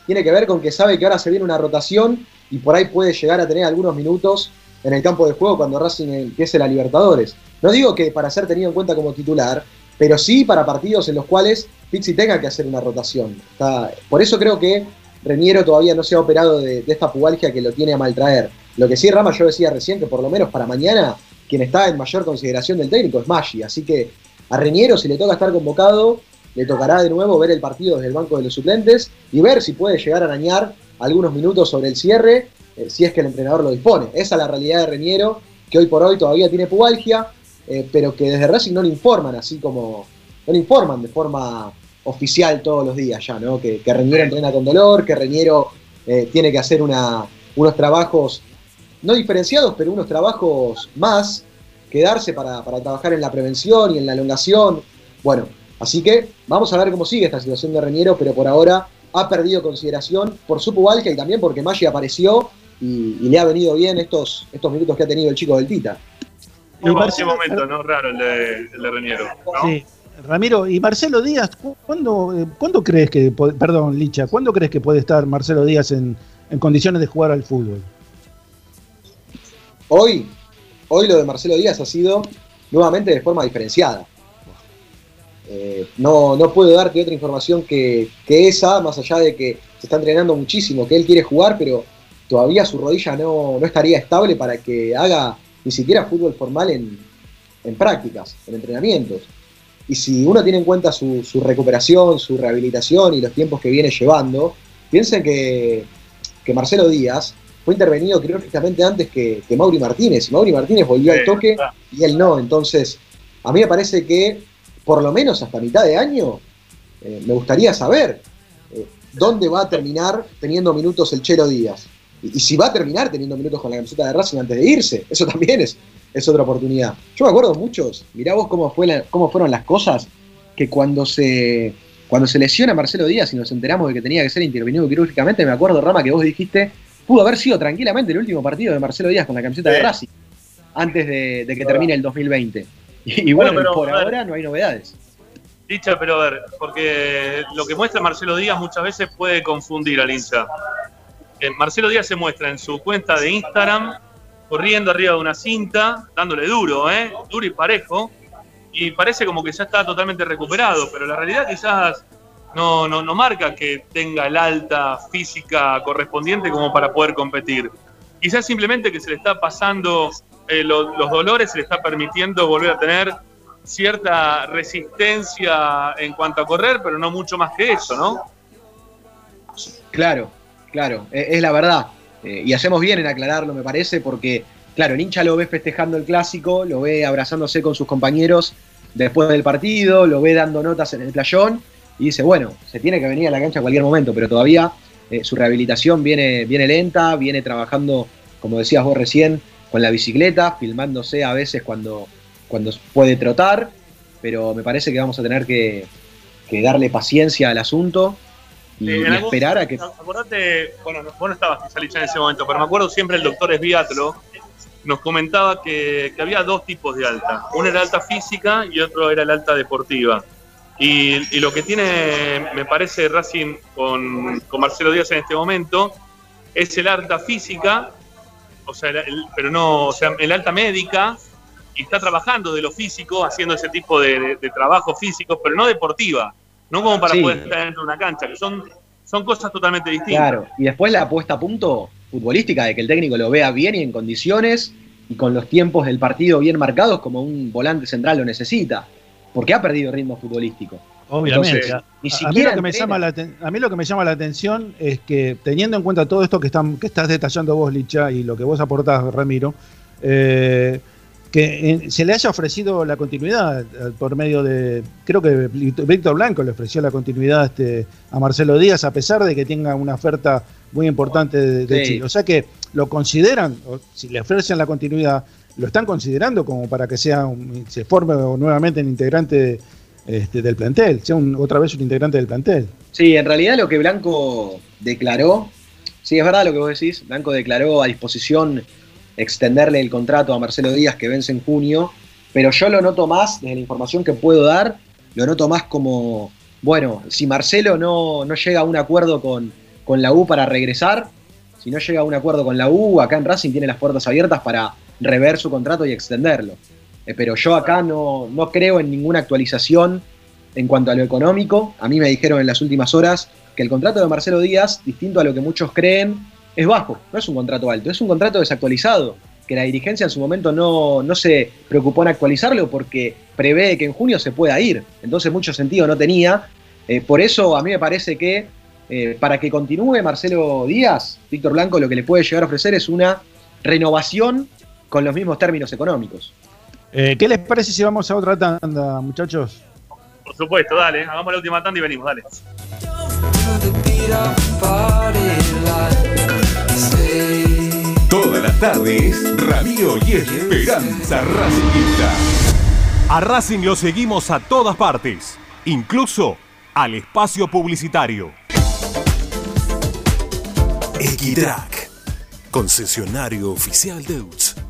tiene que ver con que sabe que ahora se viene una rotación y por ahí puede llegar a tener algunos minutos en el campo de juego cuando Racing empiece la Libertadores. No digo que para ser tenido en cuenta como titular, pero sí para partidos en los cuales Pixi tenga que hacer una rotación. Por eso creo que Reñero todavía no se ha operado de, de esta pubalgia que lo tiene a maltraer. Lo que sí, Rama, yo decía recién que por lo menos para mañana, quien está en mayor consideración del técnico es Maggi. Así que a Reñero, si le toca estar convocado, le tocará de nuevo ver el partido desde el banco de los suplentes y ver si puede llegar a arañar algunos minutos sobre el cierre, eh, si es que el entrenador lo dispone. Esa es la realidad de Reñero, que hoy por hoy todavía tiene pubalgia, eh, pero que desde Racing no le informan, así como no le informan de forma oficial todos los días ya, ¿no? Que, que Reñero entrena con dolor, que Reñero eh, tiene que hacer una, unos trabajos, no diferenciados, pero unos trabajos más, quedarse para, para trabajar en la prevención y en la elongación. Bueno, así que vamos a ver cómo sigue esta situación de Reñero, pero por ahora ha perdido consideración por su pubalgia y también porque Maggi apareció y, y le ha venido bien estos, estos minutos que ha tenido el chico del Tita. Un Marcelo- momento, ¿no? Raro el de, el de Reniero. ¿no? Sí. Ramiro, y Marcelo Díaz, ¿cu- ¿cuándo, eh, ¿cuándo crees que, perdón, Licha, ¿cuándo crees que puede estar Marcelo Díaz en, en condiciones de jugar al fútbol? Hoy, hoy lo de Marcelo Díaz ha sido nuevamente de forma diferenciada. Eh, no, no puedo darte otra información que, esa, más allá de que se está entrenando muchísimo, que él quiere jugar, pero todavía su rodilla no, no estaría estable para que haga ni siquiera fútbol formal en, en prácticas, en entrenamientos. Y si uno tiene en cuenta su, su recuperación, su rehabilitación y los tiempos que viene llevando, piensen que, que Marcelo Díaz fue intervenido quirúrgicamente antes que, que Mauri Martínez. Y Mauri Martínez volvió al toque y él no. Entonces, a mí me parece que por lo menos hasta mitad de año eh, me gustaría saber eh, dónde va a terminar teniendo minutos el Chelo Díaz. Y, y si va a terminar teniendo minutos con la camiseta de Racing antes de irse. Eso también es, es otra oportunidad. Yo me acuerdo muchos, mirá vos cómo, fue la- cómo fueron las cosas, que cuando se, cuando se lesiona Marcelo Díaz y nos enteramos de que tenía que ser intervenido quirúrgicamente, me acuerdo, Rama, que vos dijiste, pudo haber sido tranquilamente el último partido de Marcelo Díaz con la camiseta de. Racing, antes de, de que termine el 2020. Y, y bueno, Bueno, pero, por ahora no hay novedades. Dicha, pero a ver, porque lo que muestra Marcelo Díaz muchas veces puede confundir al hincha. Eh, Marcelo Díaz se muestra en su cuenta de Instagram corriendo arriba de una cinta, dándole duro, ¿eh? Duro y parejo, y parece como que ya está totalmente recuperado, pero la realidad quizás no, no, no marca que tenga el alta física correspondiente como para poder competir. Quizás simplemente que se le está pasando eh, lo- los dolores, se le está permitiendo volver a tener cierta resistencia en cuanto a correr, pero no mucho más que eso, ¿no? Claro, claro, e- es, la verdad. Eh, y hacemos bien en aclararlo, me parece, porque, claro, el hincha lo ve festejando el clásico, lo ve abrazándose con sus compañeros después del partido, lo ve dando notas en el playón, y dice, bueno, se tiene que venir a la cancha en cualquier momento, pero todavía eh, su rehabilitación viene, viene lenta, viene trabajando, como decías vos recién, con la bicicleta, filmándose a veces cuando, cuando puede trotar, pero me parece que vamos a tener que, que darle paciencia al asunto y, Eh, y esperar a que... Acordate, bueno, no- vos no estabas quizá en ese momento, pero me acuerdo siempre el doctor Esbiatlo nos comentaba que, que había dos tipos de alta. Uno era alta física y otro era el alta deportiva. Y, y lo que tiene, me parece, Racing con, con Marcelo Díaz en este momento es el alta física, o sea, el- pero no, o sea, el alta médica, y está trabajando de lo físico, haciendo ese tipo de, de- de trabajo físico, pero no deportiva, no como para Sí. poder estar dentro de una cancha, que son, son cosas totalmente distintas. Claro, y después la puesta a punto futbolística de que el técnico lo vea bien y en condiciones y con los tiempos del partido bien marcados como un volante central lo necesita, porque ha perdido ritmo futbolístico. Obviamente. Entonces, A- ni a, mí lo que me llama la aten- a mí lo que me llama la atención es que teniendo en cuenta todo esto que, están, que estás detallando vos, Licha, y lo que vos aportás, Ramiro, eh, que eh, se le haya ofrecido la continuidad eh, por medio de. Creo que Víctor Blanco le ofreció la continuidad este, a Marcelo Díaz, a pesar de que tenga una oferta muy importante de, de Sí. Chile. O sea que lo consideran, o si le ofrecen la continuidad, lo están considerando como para que sea un- se forme nuevamente un integrante este, del plantel, sea otra vez un integrante del plantel. Sí, en realidad lo que Blanco declaró, sí, es verdad lo que vos decís, Blanco declaró a disposición extenderle el contrato a Marcelo Díaz que vence en junio, pero yo lo noto más, desde la información que puedo dar, lo noto más como, bueno, si Marcelo no, no llega a un acuerdo con, con la U para regresar, si no llega a un acuerdo con la U, acá en Racing tiene las puertas abiertas para rever su contrato y extenderlo. Eh, pero yo acá no, no creo en ninguna actualización en cuanto a lo económico. A mí me dijeron en las últimas horas que el contrato de Marcelo Díaz, distinto a lo que muchos creen, es bajo, no es un contrato alto, es un contrato desactualizado, que la dirigencia en su momento no, no se preocupó en actualizarlo porque prevé que en junio se pueda ir, entonces mucho sentido no tenía. Eh, por eso a mí me parece que eh, para que continúe Marcelo Díaz, Víctor Blanco lo que le puede llegar a ofrecer es una renovación con los mismos términos económicos. Eh, ¿Qué les parece si vamos a otra tanda, muchachos? Por supuesto, dale, hagamos la última tanda y venimos, dale. Todas las tardes, Ramiro y Esperanza Racingista. A Racing lo seguimos a todas partes, incluso al espacio publicitario. Equitrack, concesionario oficial de UTS.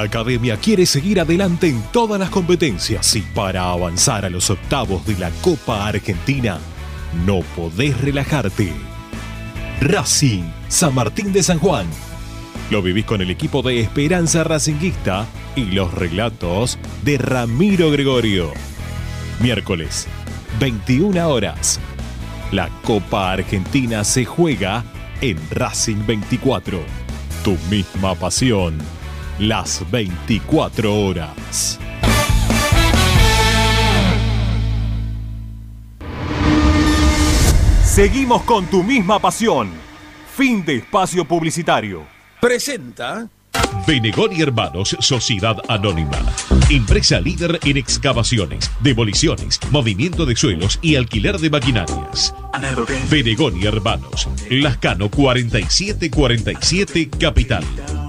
Academia quiere seguir adelante en todas las competencias y para avanzar a los octavos de la Copa Argentina no podés relajarte. Racing, San Martín de San Juan. Lo vivís con el equipo de Esperanza Racinguista y los relatos de Ramiro Gregorio. Miércoles, 21 horas. La Copa Argentina se juega en Racing 24. Tu misma pasión. Las 24 horas. Seguimos con tu misma pasión. Fin de espacio publicitario. Presenta Benegón y Hermanos Sociedad Anónima. Empresa líder en excavaciones, demoliciones, movimiento de suelos y alquiler de maquinarias. Benegón y Hermanos. Lascano 4747 Capital.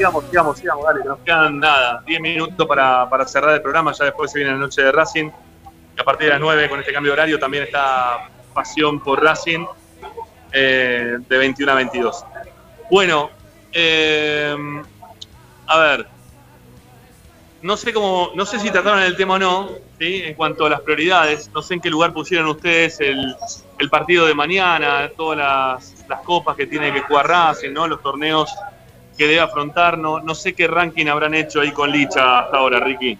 Sigamos, sigamos, sigamos, dale, nos quedan nada, 10 minutos para, para cerrar el programa, ya después se viene la noche de Racing. A partir de las 9, con este cambio de horario, también está Pasión por Racing, eh, de 21 a 22. Bueno, eh, a ver, no sé cómo, no sé si trataron el tema o no, ¿sí? en cuanto a las prioridades, no sé en qué lugar pusieron ustedes el, el partido de mañana, todas las, las copas que tiene que jugar Racing, ¿no? los torneos que debe afrontar, no, no sé qué ranking habrán hecho ahí con Licha hasta ahora, Ricky.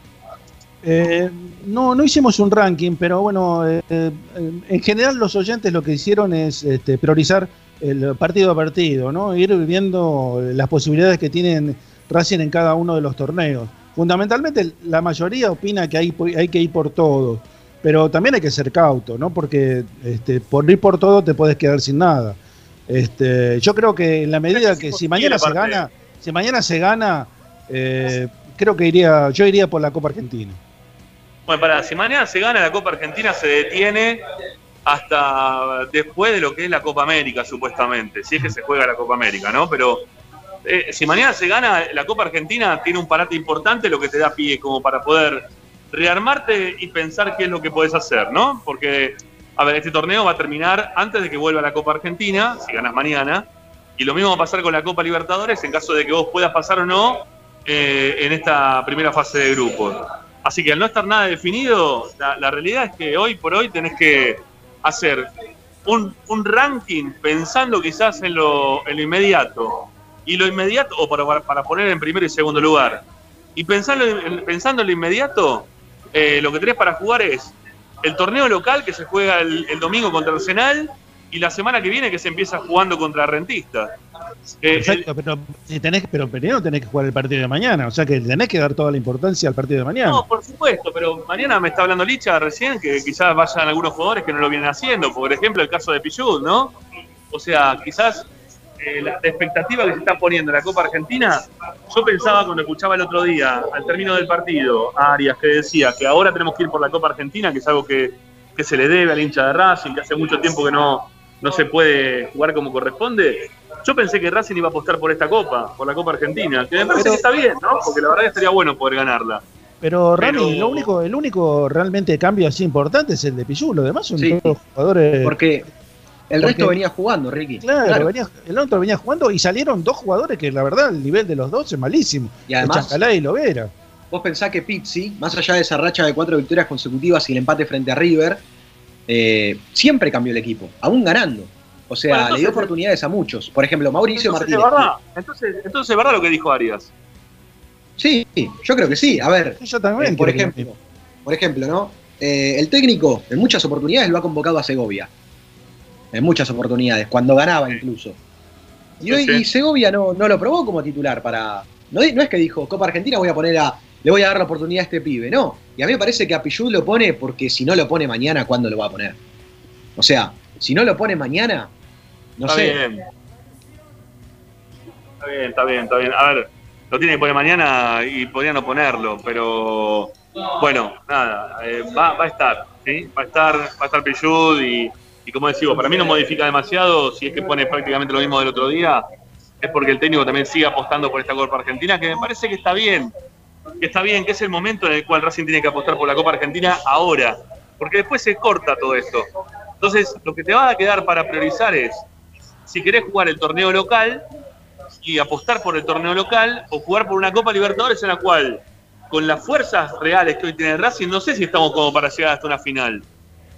Eh, no, no hicimos un ranking, pero bueno, eh, eh, en general los oyentes lo que hicieron es este, priorizar el partido a partido, ¿no? Ir viendo las posibilidades que tienen Racing en cada uno de los torneos. Fundamentalmente la mayoría opina que hay, hay que ir por todo, pero también hay que ser cauto, ¿no? Porque este, por ir por todo te puedes quedar sin nada. Este, yo creo que en la medida que si mañana se gana, si mañana se gana, eh, creo que iría, yo iría por la Copa Argentina. Bueno, para, si mañana se gana la Copa Argentina, se detiene hasta después de lo que es la Copa América, supuestamente, si es que se juega la Copa América, ¿no? Pero eh, si mañana se gana la Copa Argentina, tiene un parate importante, lo que te da pie como para poder rearmarte y pensar qué es lo que puedes hacer, ¿no? Porque, a ver, este torneo va a terminar antes de que vuelva la Copa Argentina, si ganas mañana, y lo mismo va a pasar con la Copa Libertadores en caso de que vos puedas pasar o no eh, en esta primera fase de grupos. Así que al no estar nada definido, la, realidad es que hoy por hoy tenés que hacer un, ranking pensando quizás en lo, inmediato. Y lo inmediato, o para, poner en primero y segundo lugar. Y pensando en, pensando en lo inmediato, eh, lo que tenés para jugar es el torneo local que se juega el, el domingo contra Arsenal y la semana que viene que se empieza jugando contra Rentista. Eh, Perfecto, pero, si tenés, pero primero tenés que jugar el partido de mañana, o sea que tenés que dar toda la importancia al partido de mañana. No, por supuesto, pero mañana me está hablando Licha recién que quizás vayan algunos jugadores que no lo vienen haciendo. Por ejemplo, el caso de Pichud, ¿no? O sea, quizás eh, la, la expectativa que se está poniendo en la Copa Argentina, yo pensaba cuando escuchaba el otro día, al término del partido, a Arias que decía que ahora tenemos que ir por la Copa Argentina, que es algo que, que se le debe al hincha de Racing, que hace mucho tiempo que no, no se puede jugar como corresponde. Yo pensé que Racing iba a apostar por esta Copa, por la Copa Argentina, que me parece que está bien, ¿no? Porque la verdad que estaría bueno poder ganarla. Pero Rami, Pero- lo único, el único realmente cambio así importante es el de Pichu, los demás son Sí. todos jugadores. Porque el Porque- resto venía jugando, Ricky. Claro, venía- el otro venía jugando y salieron dos jugadores que la verdad el nivel de los dos es malísimo. Y además- El Chancalá y Lovera. Vos pensás que Pizzi, más allá de esa racha de cuatro victorias consecutivas y el empate frente a River, eh, siempre cambió el equipo, aún ganando. O sea, Bueno, entonces- le dio oportunidades a muchos. Por ejemplo, Mauricio Entonces, Martínez. ¿es verdad? Entonces, entonces es verdad lo que dijo Arias. Sí, yo creo que sí. A ver, Yo también eh, por ejemplo, por ejemplo, ¿no? Eh, el técnico en muchas oportunidades lo ha convocado a Segovia. En muchas oportunidades, cuando ganaba incluso. Y hoy y Segovia no, no lo probó como titular para. No, es que dijo, Copa Argentina voy a poner a. Le voy a dar la oportunidad a este pibe. No. Y a mí me parece que a Pichud lo pone porque si no lo pone mañana, ¿cuándo lo va a poner? O sea, si no lo pone mañana, no está sé. bien. Está bien, está bien, está bien. A ver, lo tiene que poner mañana y podría no ponerlo, pero bueno, nada, eh, va, va a estar, ¿sí? Va a estar, va a estar Pichud y, y como decimos, para mí no modifica demasiado, si es que pone prácticamente lo mismo del otro día, es porque el técnico también sigue apostando por esta Copa Argentina, que me parece que está bien, que está bien, que es el momento en el cual Racing tiene que apostar por la Copa Argentina ahora, porque después se corta todo esto. Entonces, lo que te va a quedar para priorizar es, si querés jugar el torneo local y apostar por el torneo local, o jugar por una Copa Libertadores en la cual, con las fuerzas reales que hoy tiene Racing, no sé si estamos como para llegar hasta una final.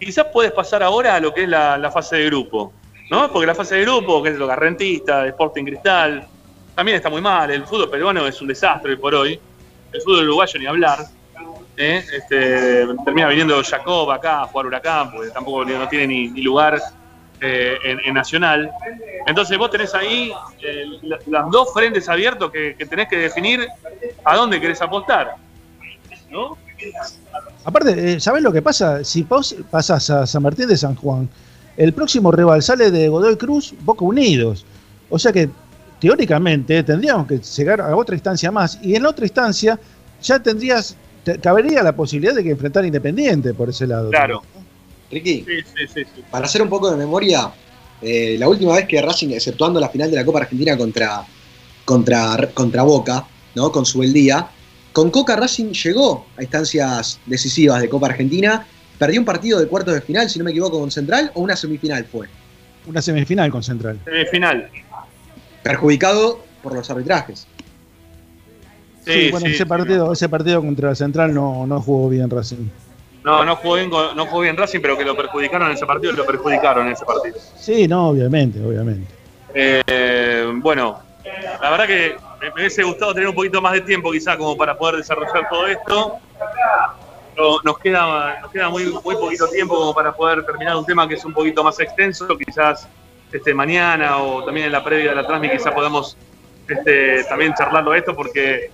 Quizás puedes pasar ahora a lo que es la, fase de grupo, ¿no? Porque la fase de grupo, que es lo Garrentista, Sporting Cristal, también está muy mal. El fútbol peruano es un desastre por hoy. El fútbol uruguayo ni hablar. ¿eh? Este, termina viniendo Jacob acá a jugar Huracán, porque tampoco no tiene ni, lugar eh, en, Nacional. Entonces vos tenés ahí eh, la- las dos frentes abiertos que, que tenés que definir a dónde querés apostar. ¿No? Aparte, eh, ¿sabés lo que pasa? Si vos pasás a San Martín de San Juan, el próximo rival sale de Godoy Cruz, Boca Unidos. O sea que, teóricamente, tendríamos que llegar a otra instancia más. Y en otra instancia, ya tendrías, te- cabería la posibilidad de que enfrentar Independiente por ese lado. Claro. Ricky, Sí, sí, sí, sí. para hacer un poco de memoria, eh, la última vez que Racing, exceptuando la final de la Copa Argentina contra, contra, contra Boca, ¿no? Con su día, con Coca Racing llegó a instancias decisivas de Copa Argentina, perdió un partido de cuartos de final, si no me equivoco, con Central, o una semifinal fue, Una semifinal con Central. Semifinal. perjudicado por los arbitrajes. Sí, bueno, sí, ese sí, partido, ese partido contra Central no, no jugó bien Racing. No, no jugó bien, no jugó bien Racing, pero que lo perjudicaron en ese partido, lo perjudicaron en ese partido. Sí, no, obviamente, obviamente. Eh, bueno, la verdad que me, hubiese gustado tener un poquito más de tiempo quizá como para poder desarrollar todo esto. No- nos queda, nos queda muy, muy poquito tiempo como para poder terminar un tema que es un poquito más extenso, quizás este, mañana o también en la previa de la transmisión quizá podamos este, también charlarlo esto porque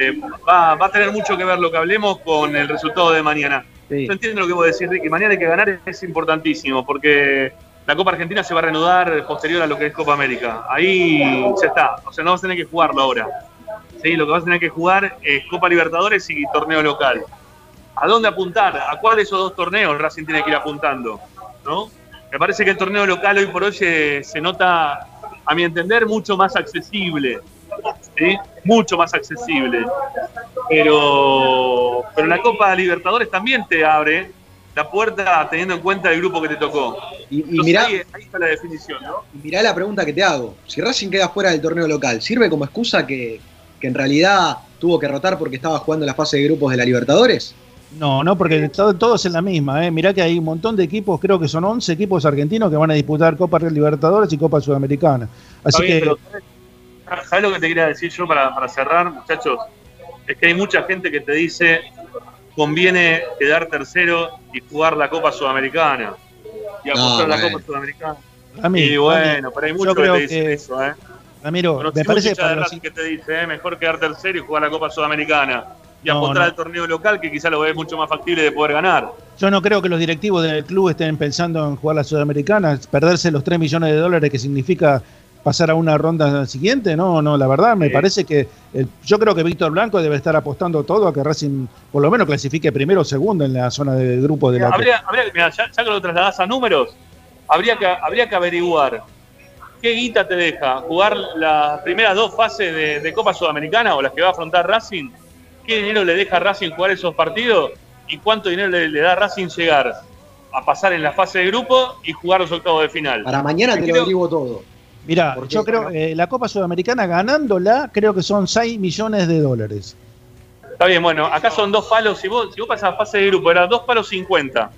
eh, va, va a tener mucho que ver lo que hablemos con el resultado de mañana. Yo entiendo lo que vos decís, Ricky. Mañana hay que ganar es importantísimo porque la Copa Argentina se va a reanudar posterior a lo que es Copa América. Ahí ya está. O sea, no vas a tener que jugarlo ahora. ¿Sí? Lo que vas a tener que jugar es Copa Libertadores y torneo local. ¿A dónde apuntar? ¿A cuál de esos dos torneos Racing tiene que ir apuntando? ¿No? Me parece que el torneo local hoy por hoy se, se nota, a mi entender, mucho más accesible. ¿sí? Mucho más accesible. Pero, pero la Copa Libertadores también te abre la puerta teniendo en cuenta el grupo que te tocó. Y, y Entonces, mirá, ahí, ahí está la definición, ¿no? y mirá la pregunta que te hago. Si Racing queda fuera del torneo local, ¿sirve como excusa que, que en realidad tuvo que rotar porque estaba jugando la fase de grupos de la Libertadores? No, no, porque to- todos en la misma. ¿eh? Mirá que hay un montón de equipos, creo que son 11 equipos argentinos que van a disputar Copa Libertadores y Copa Sudamericana. Así bien, que pero ¿sabes- ¿sabes lo que te quería decir yo para, para cerrar, muchachos? Es que hay mucha gente que te dice conviene quedar tercero y jugar la Copa Sudamericana. Y apostar a la. Copa Sudamericana. Rami, y bueno, pero hay muchos que te dicen que- eso, ¿eh? Ramiro, Conocí me parece para de los, que te dice, ¿eh? mejor quedar tercero y jugar la Copa Sudamericana. Y No, apostar no. al torneo local que quizá lo ves mucho más factible de poder ganar. yo no creo que los directivos del club estén pensando en jugar la Sudamericana, perderse los 3 millones de dólares que significa pasar a una ronda siguiente. No, no, la verdad me Sí. parece que el- yo creo que Víctor Blanco debe estar apostando todo a que Racing por lo menos clasifique primero o segundo en la zona de grupo de la Habría, habría, mirá, ya, ya que lo trasladás a números, habría que, habría que averiguar qué guita te deja jugar las primeras dos fases de, de Copa Sudamericana o las que va a afrontar Racing. ¿Qué dinero le deja a Racing jugar esos partidos? ¿Y cuánto dinero le, le da a Racing llegar a pasar en la fase de grupo y jugar los octavos de final? Para mañana te lo Creo- averiguo todo. Mira, Porque- yo creo eh, la Copa Sudamericana ganándola creo que son 6 millones de dólares. Está bien, bueno, acá son dos palos. Si vos, si vos pasas a fase de grupo, era dos palos 50.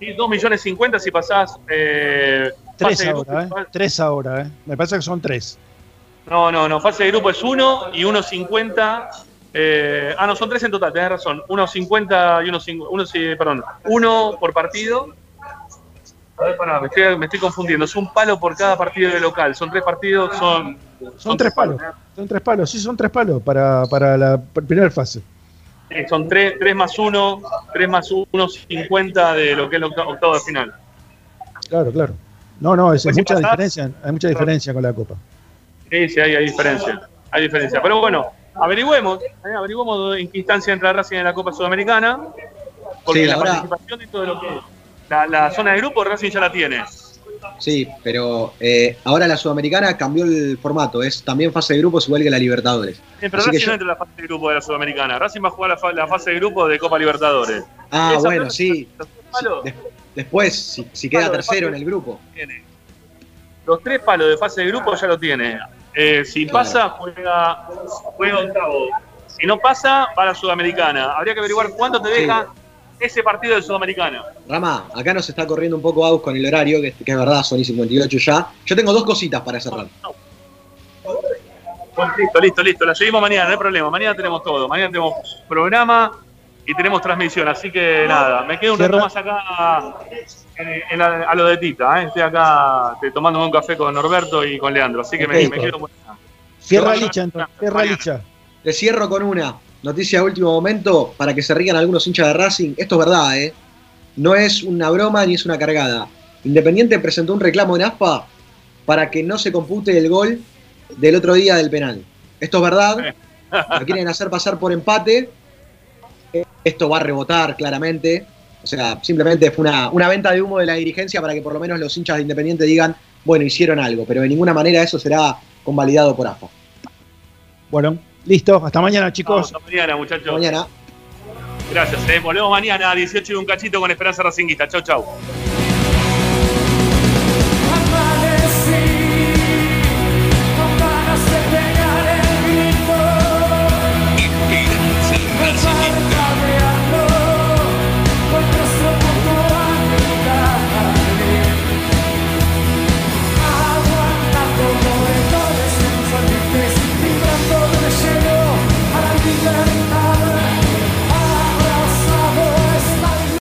Y 2 millones 50 si pasás. Eh, Tres fase de grupo. ahora, ¿eh? Tres ahora, ¿eh? Me parece que son tres. No, no, no. Fase de grupo es 1 y 1.50. Eh, ah, no, son tres en total, tenés razón. 1.50 y 1.50. Uno, perdón. Uno por partido. A ver, pará, me estoy, me estoy confundiendo. Es un palo por cada partido de local. Son tres partidos, son. Son tres palos. Son tres palos, sí, son tres palos para, para la primera fase. Sí, son 3, más 1, 3 más 1, 50 de lo que es el octavo, de final. Claro, claro. No, no, es, Pues si mucha pasás- diferencia, hay mucha diferencia con la Copa. Sí, sí, hay, hay diferencia. Hay diferencia. Pero bueno, averigüemos, eh, averigüemos en qué instancia entra Racing en la Copa Sudamericana. Porque Sí, la ahora- participación de todo lo que. La, la zona de grupo Racing ya la tiene. Sí, pero eh, ahora la Sudamericana cambió el formato. Es también fase de grupos igual que la Libertadores. Sí, pero Así Racing yo- no entra en la fase de grupo de la Sudamericana. Racing va a jugar la, fa- la fase de grupo de Copa Libertadores. Ah, Esa bueno, sí. Des- después, si, si queda de tercero en el grupo. tiene. Los tres palos de fase de grupo ya lo tiene. Eh, si Claro. pasa, juega, juega octavo. Si no pasa, va a la Sudamericana. Habría que averiguar cuánto te Sí. Ese partido de Sudamericana. Rama, acá nos está corriendo un poco Aus con el horario, que, que es verdad, son y 58 ya. Yo tengo dos cositas para cerrar. Bueno, listo, listo, listo. La seguimos mañana, no hay problema. Mañana tenemos todo. Mañana tenemos programa y tenemos transmisión. Así que nada, me quedo un rato más acá en- en la- a lo de Tita. ¿eh? Estoy acá eh, tomándome un café con Norberto y con Leandro. Así que me, me quedo. Cierra Licha, entonces. Cierra Licha. Le cierro con una noticia de último momento para que se rían algunos hinchas de Racing. Esto es verdad, ¿eh? No es una broma ni es una cargada. Independiente presentó un reclamo en ASPA para que no se compute el gol del otro día del penal. Esto es verdad. [LAUGHS] Lo quieren hacer pasar por empate. Esto va a rebotar claramente. O sea, simplemente fue una, una venta de humo de la dirigencia para que por lo menos los hinchas de Independiente digan, bueno, hicieron algo. Pero de ninguna manera eso será convalidado por ASPA. Bueno, listo. Hasta mañana, chicos. Hasta mañana, muchachos. Mañana. Gracias. eh. Volvemos mañana a 18 y un cachito con Esperanza Racinguista. Chau, chau.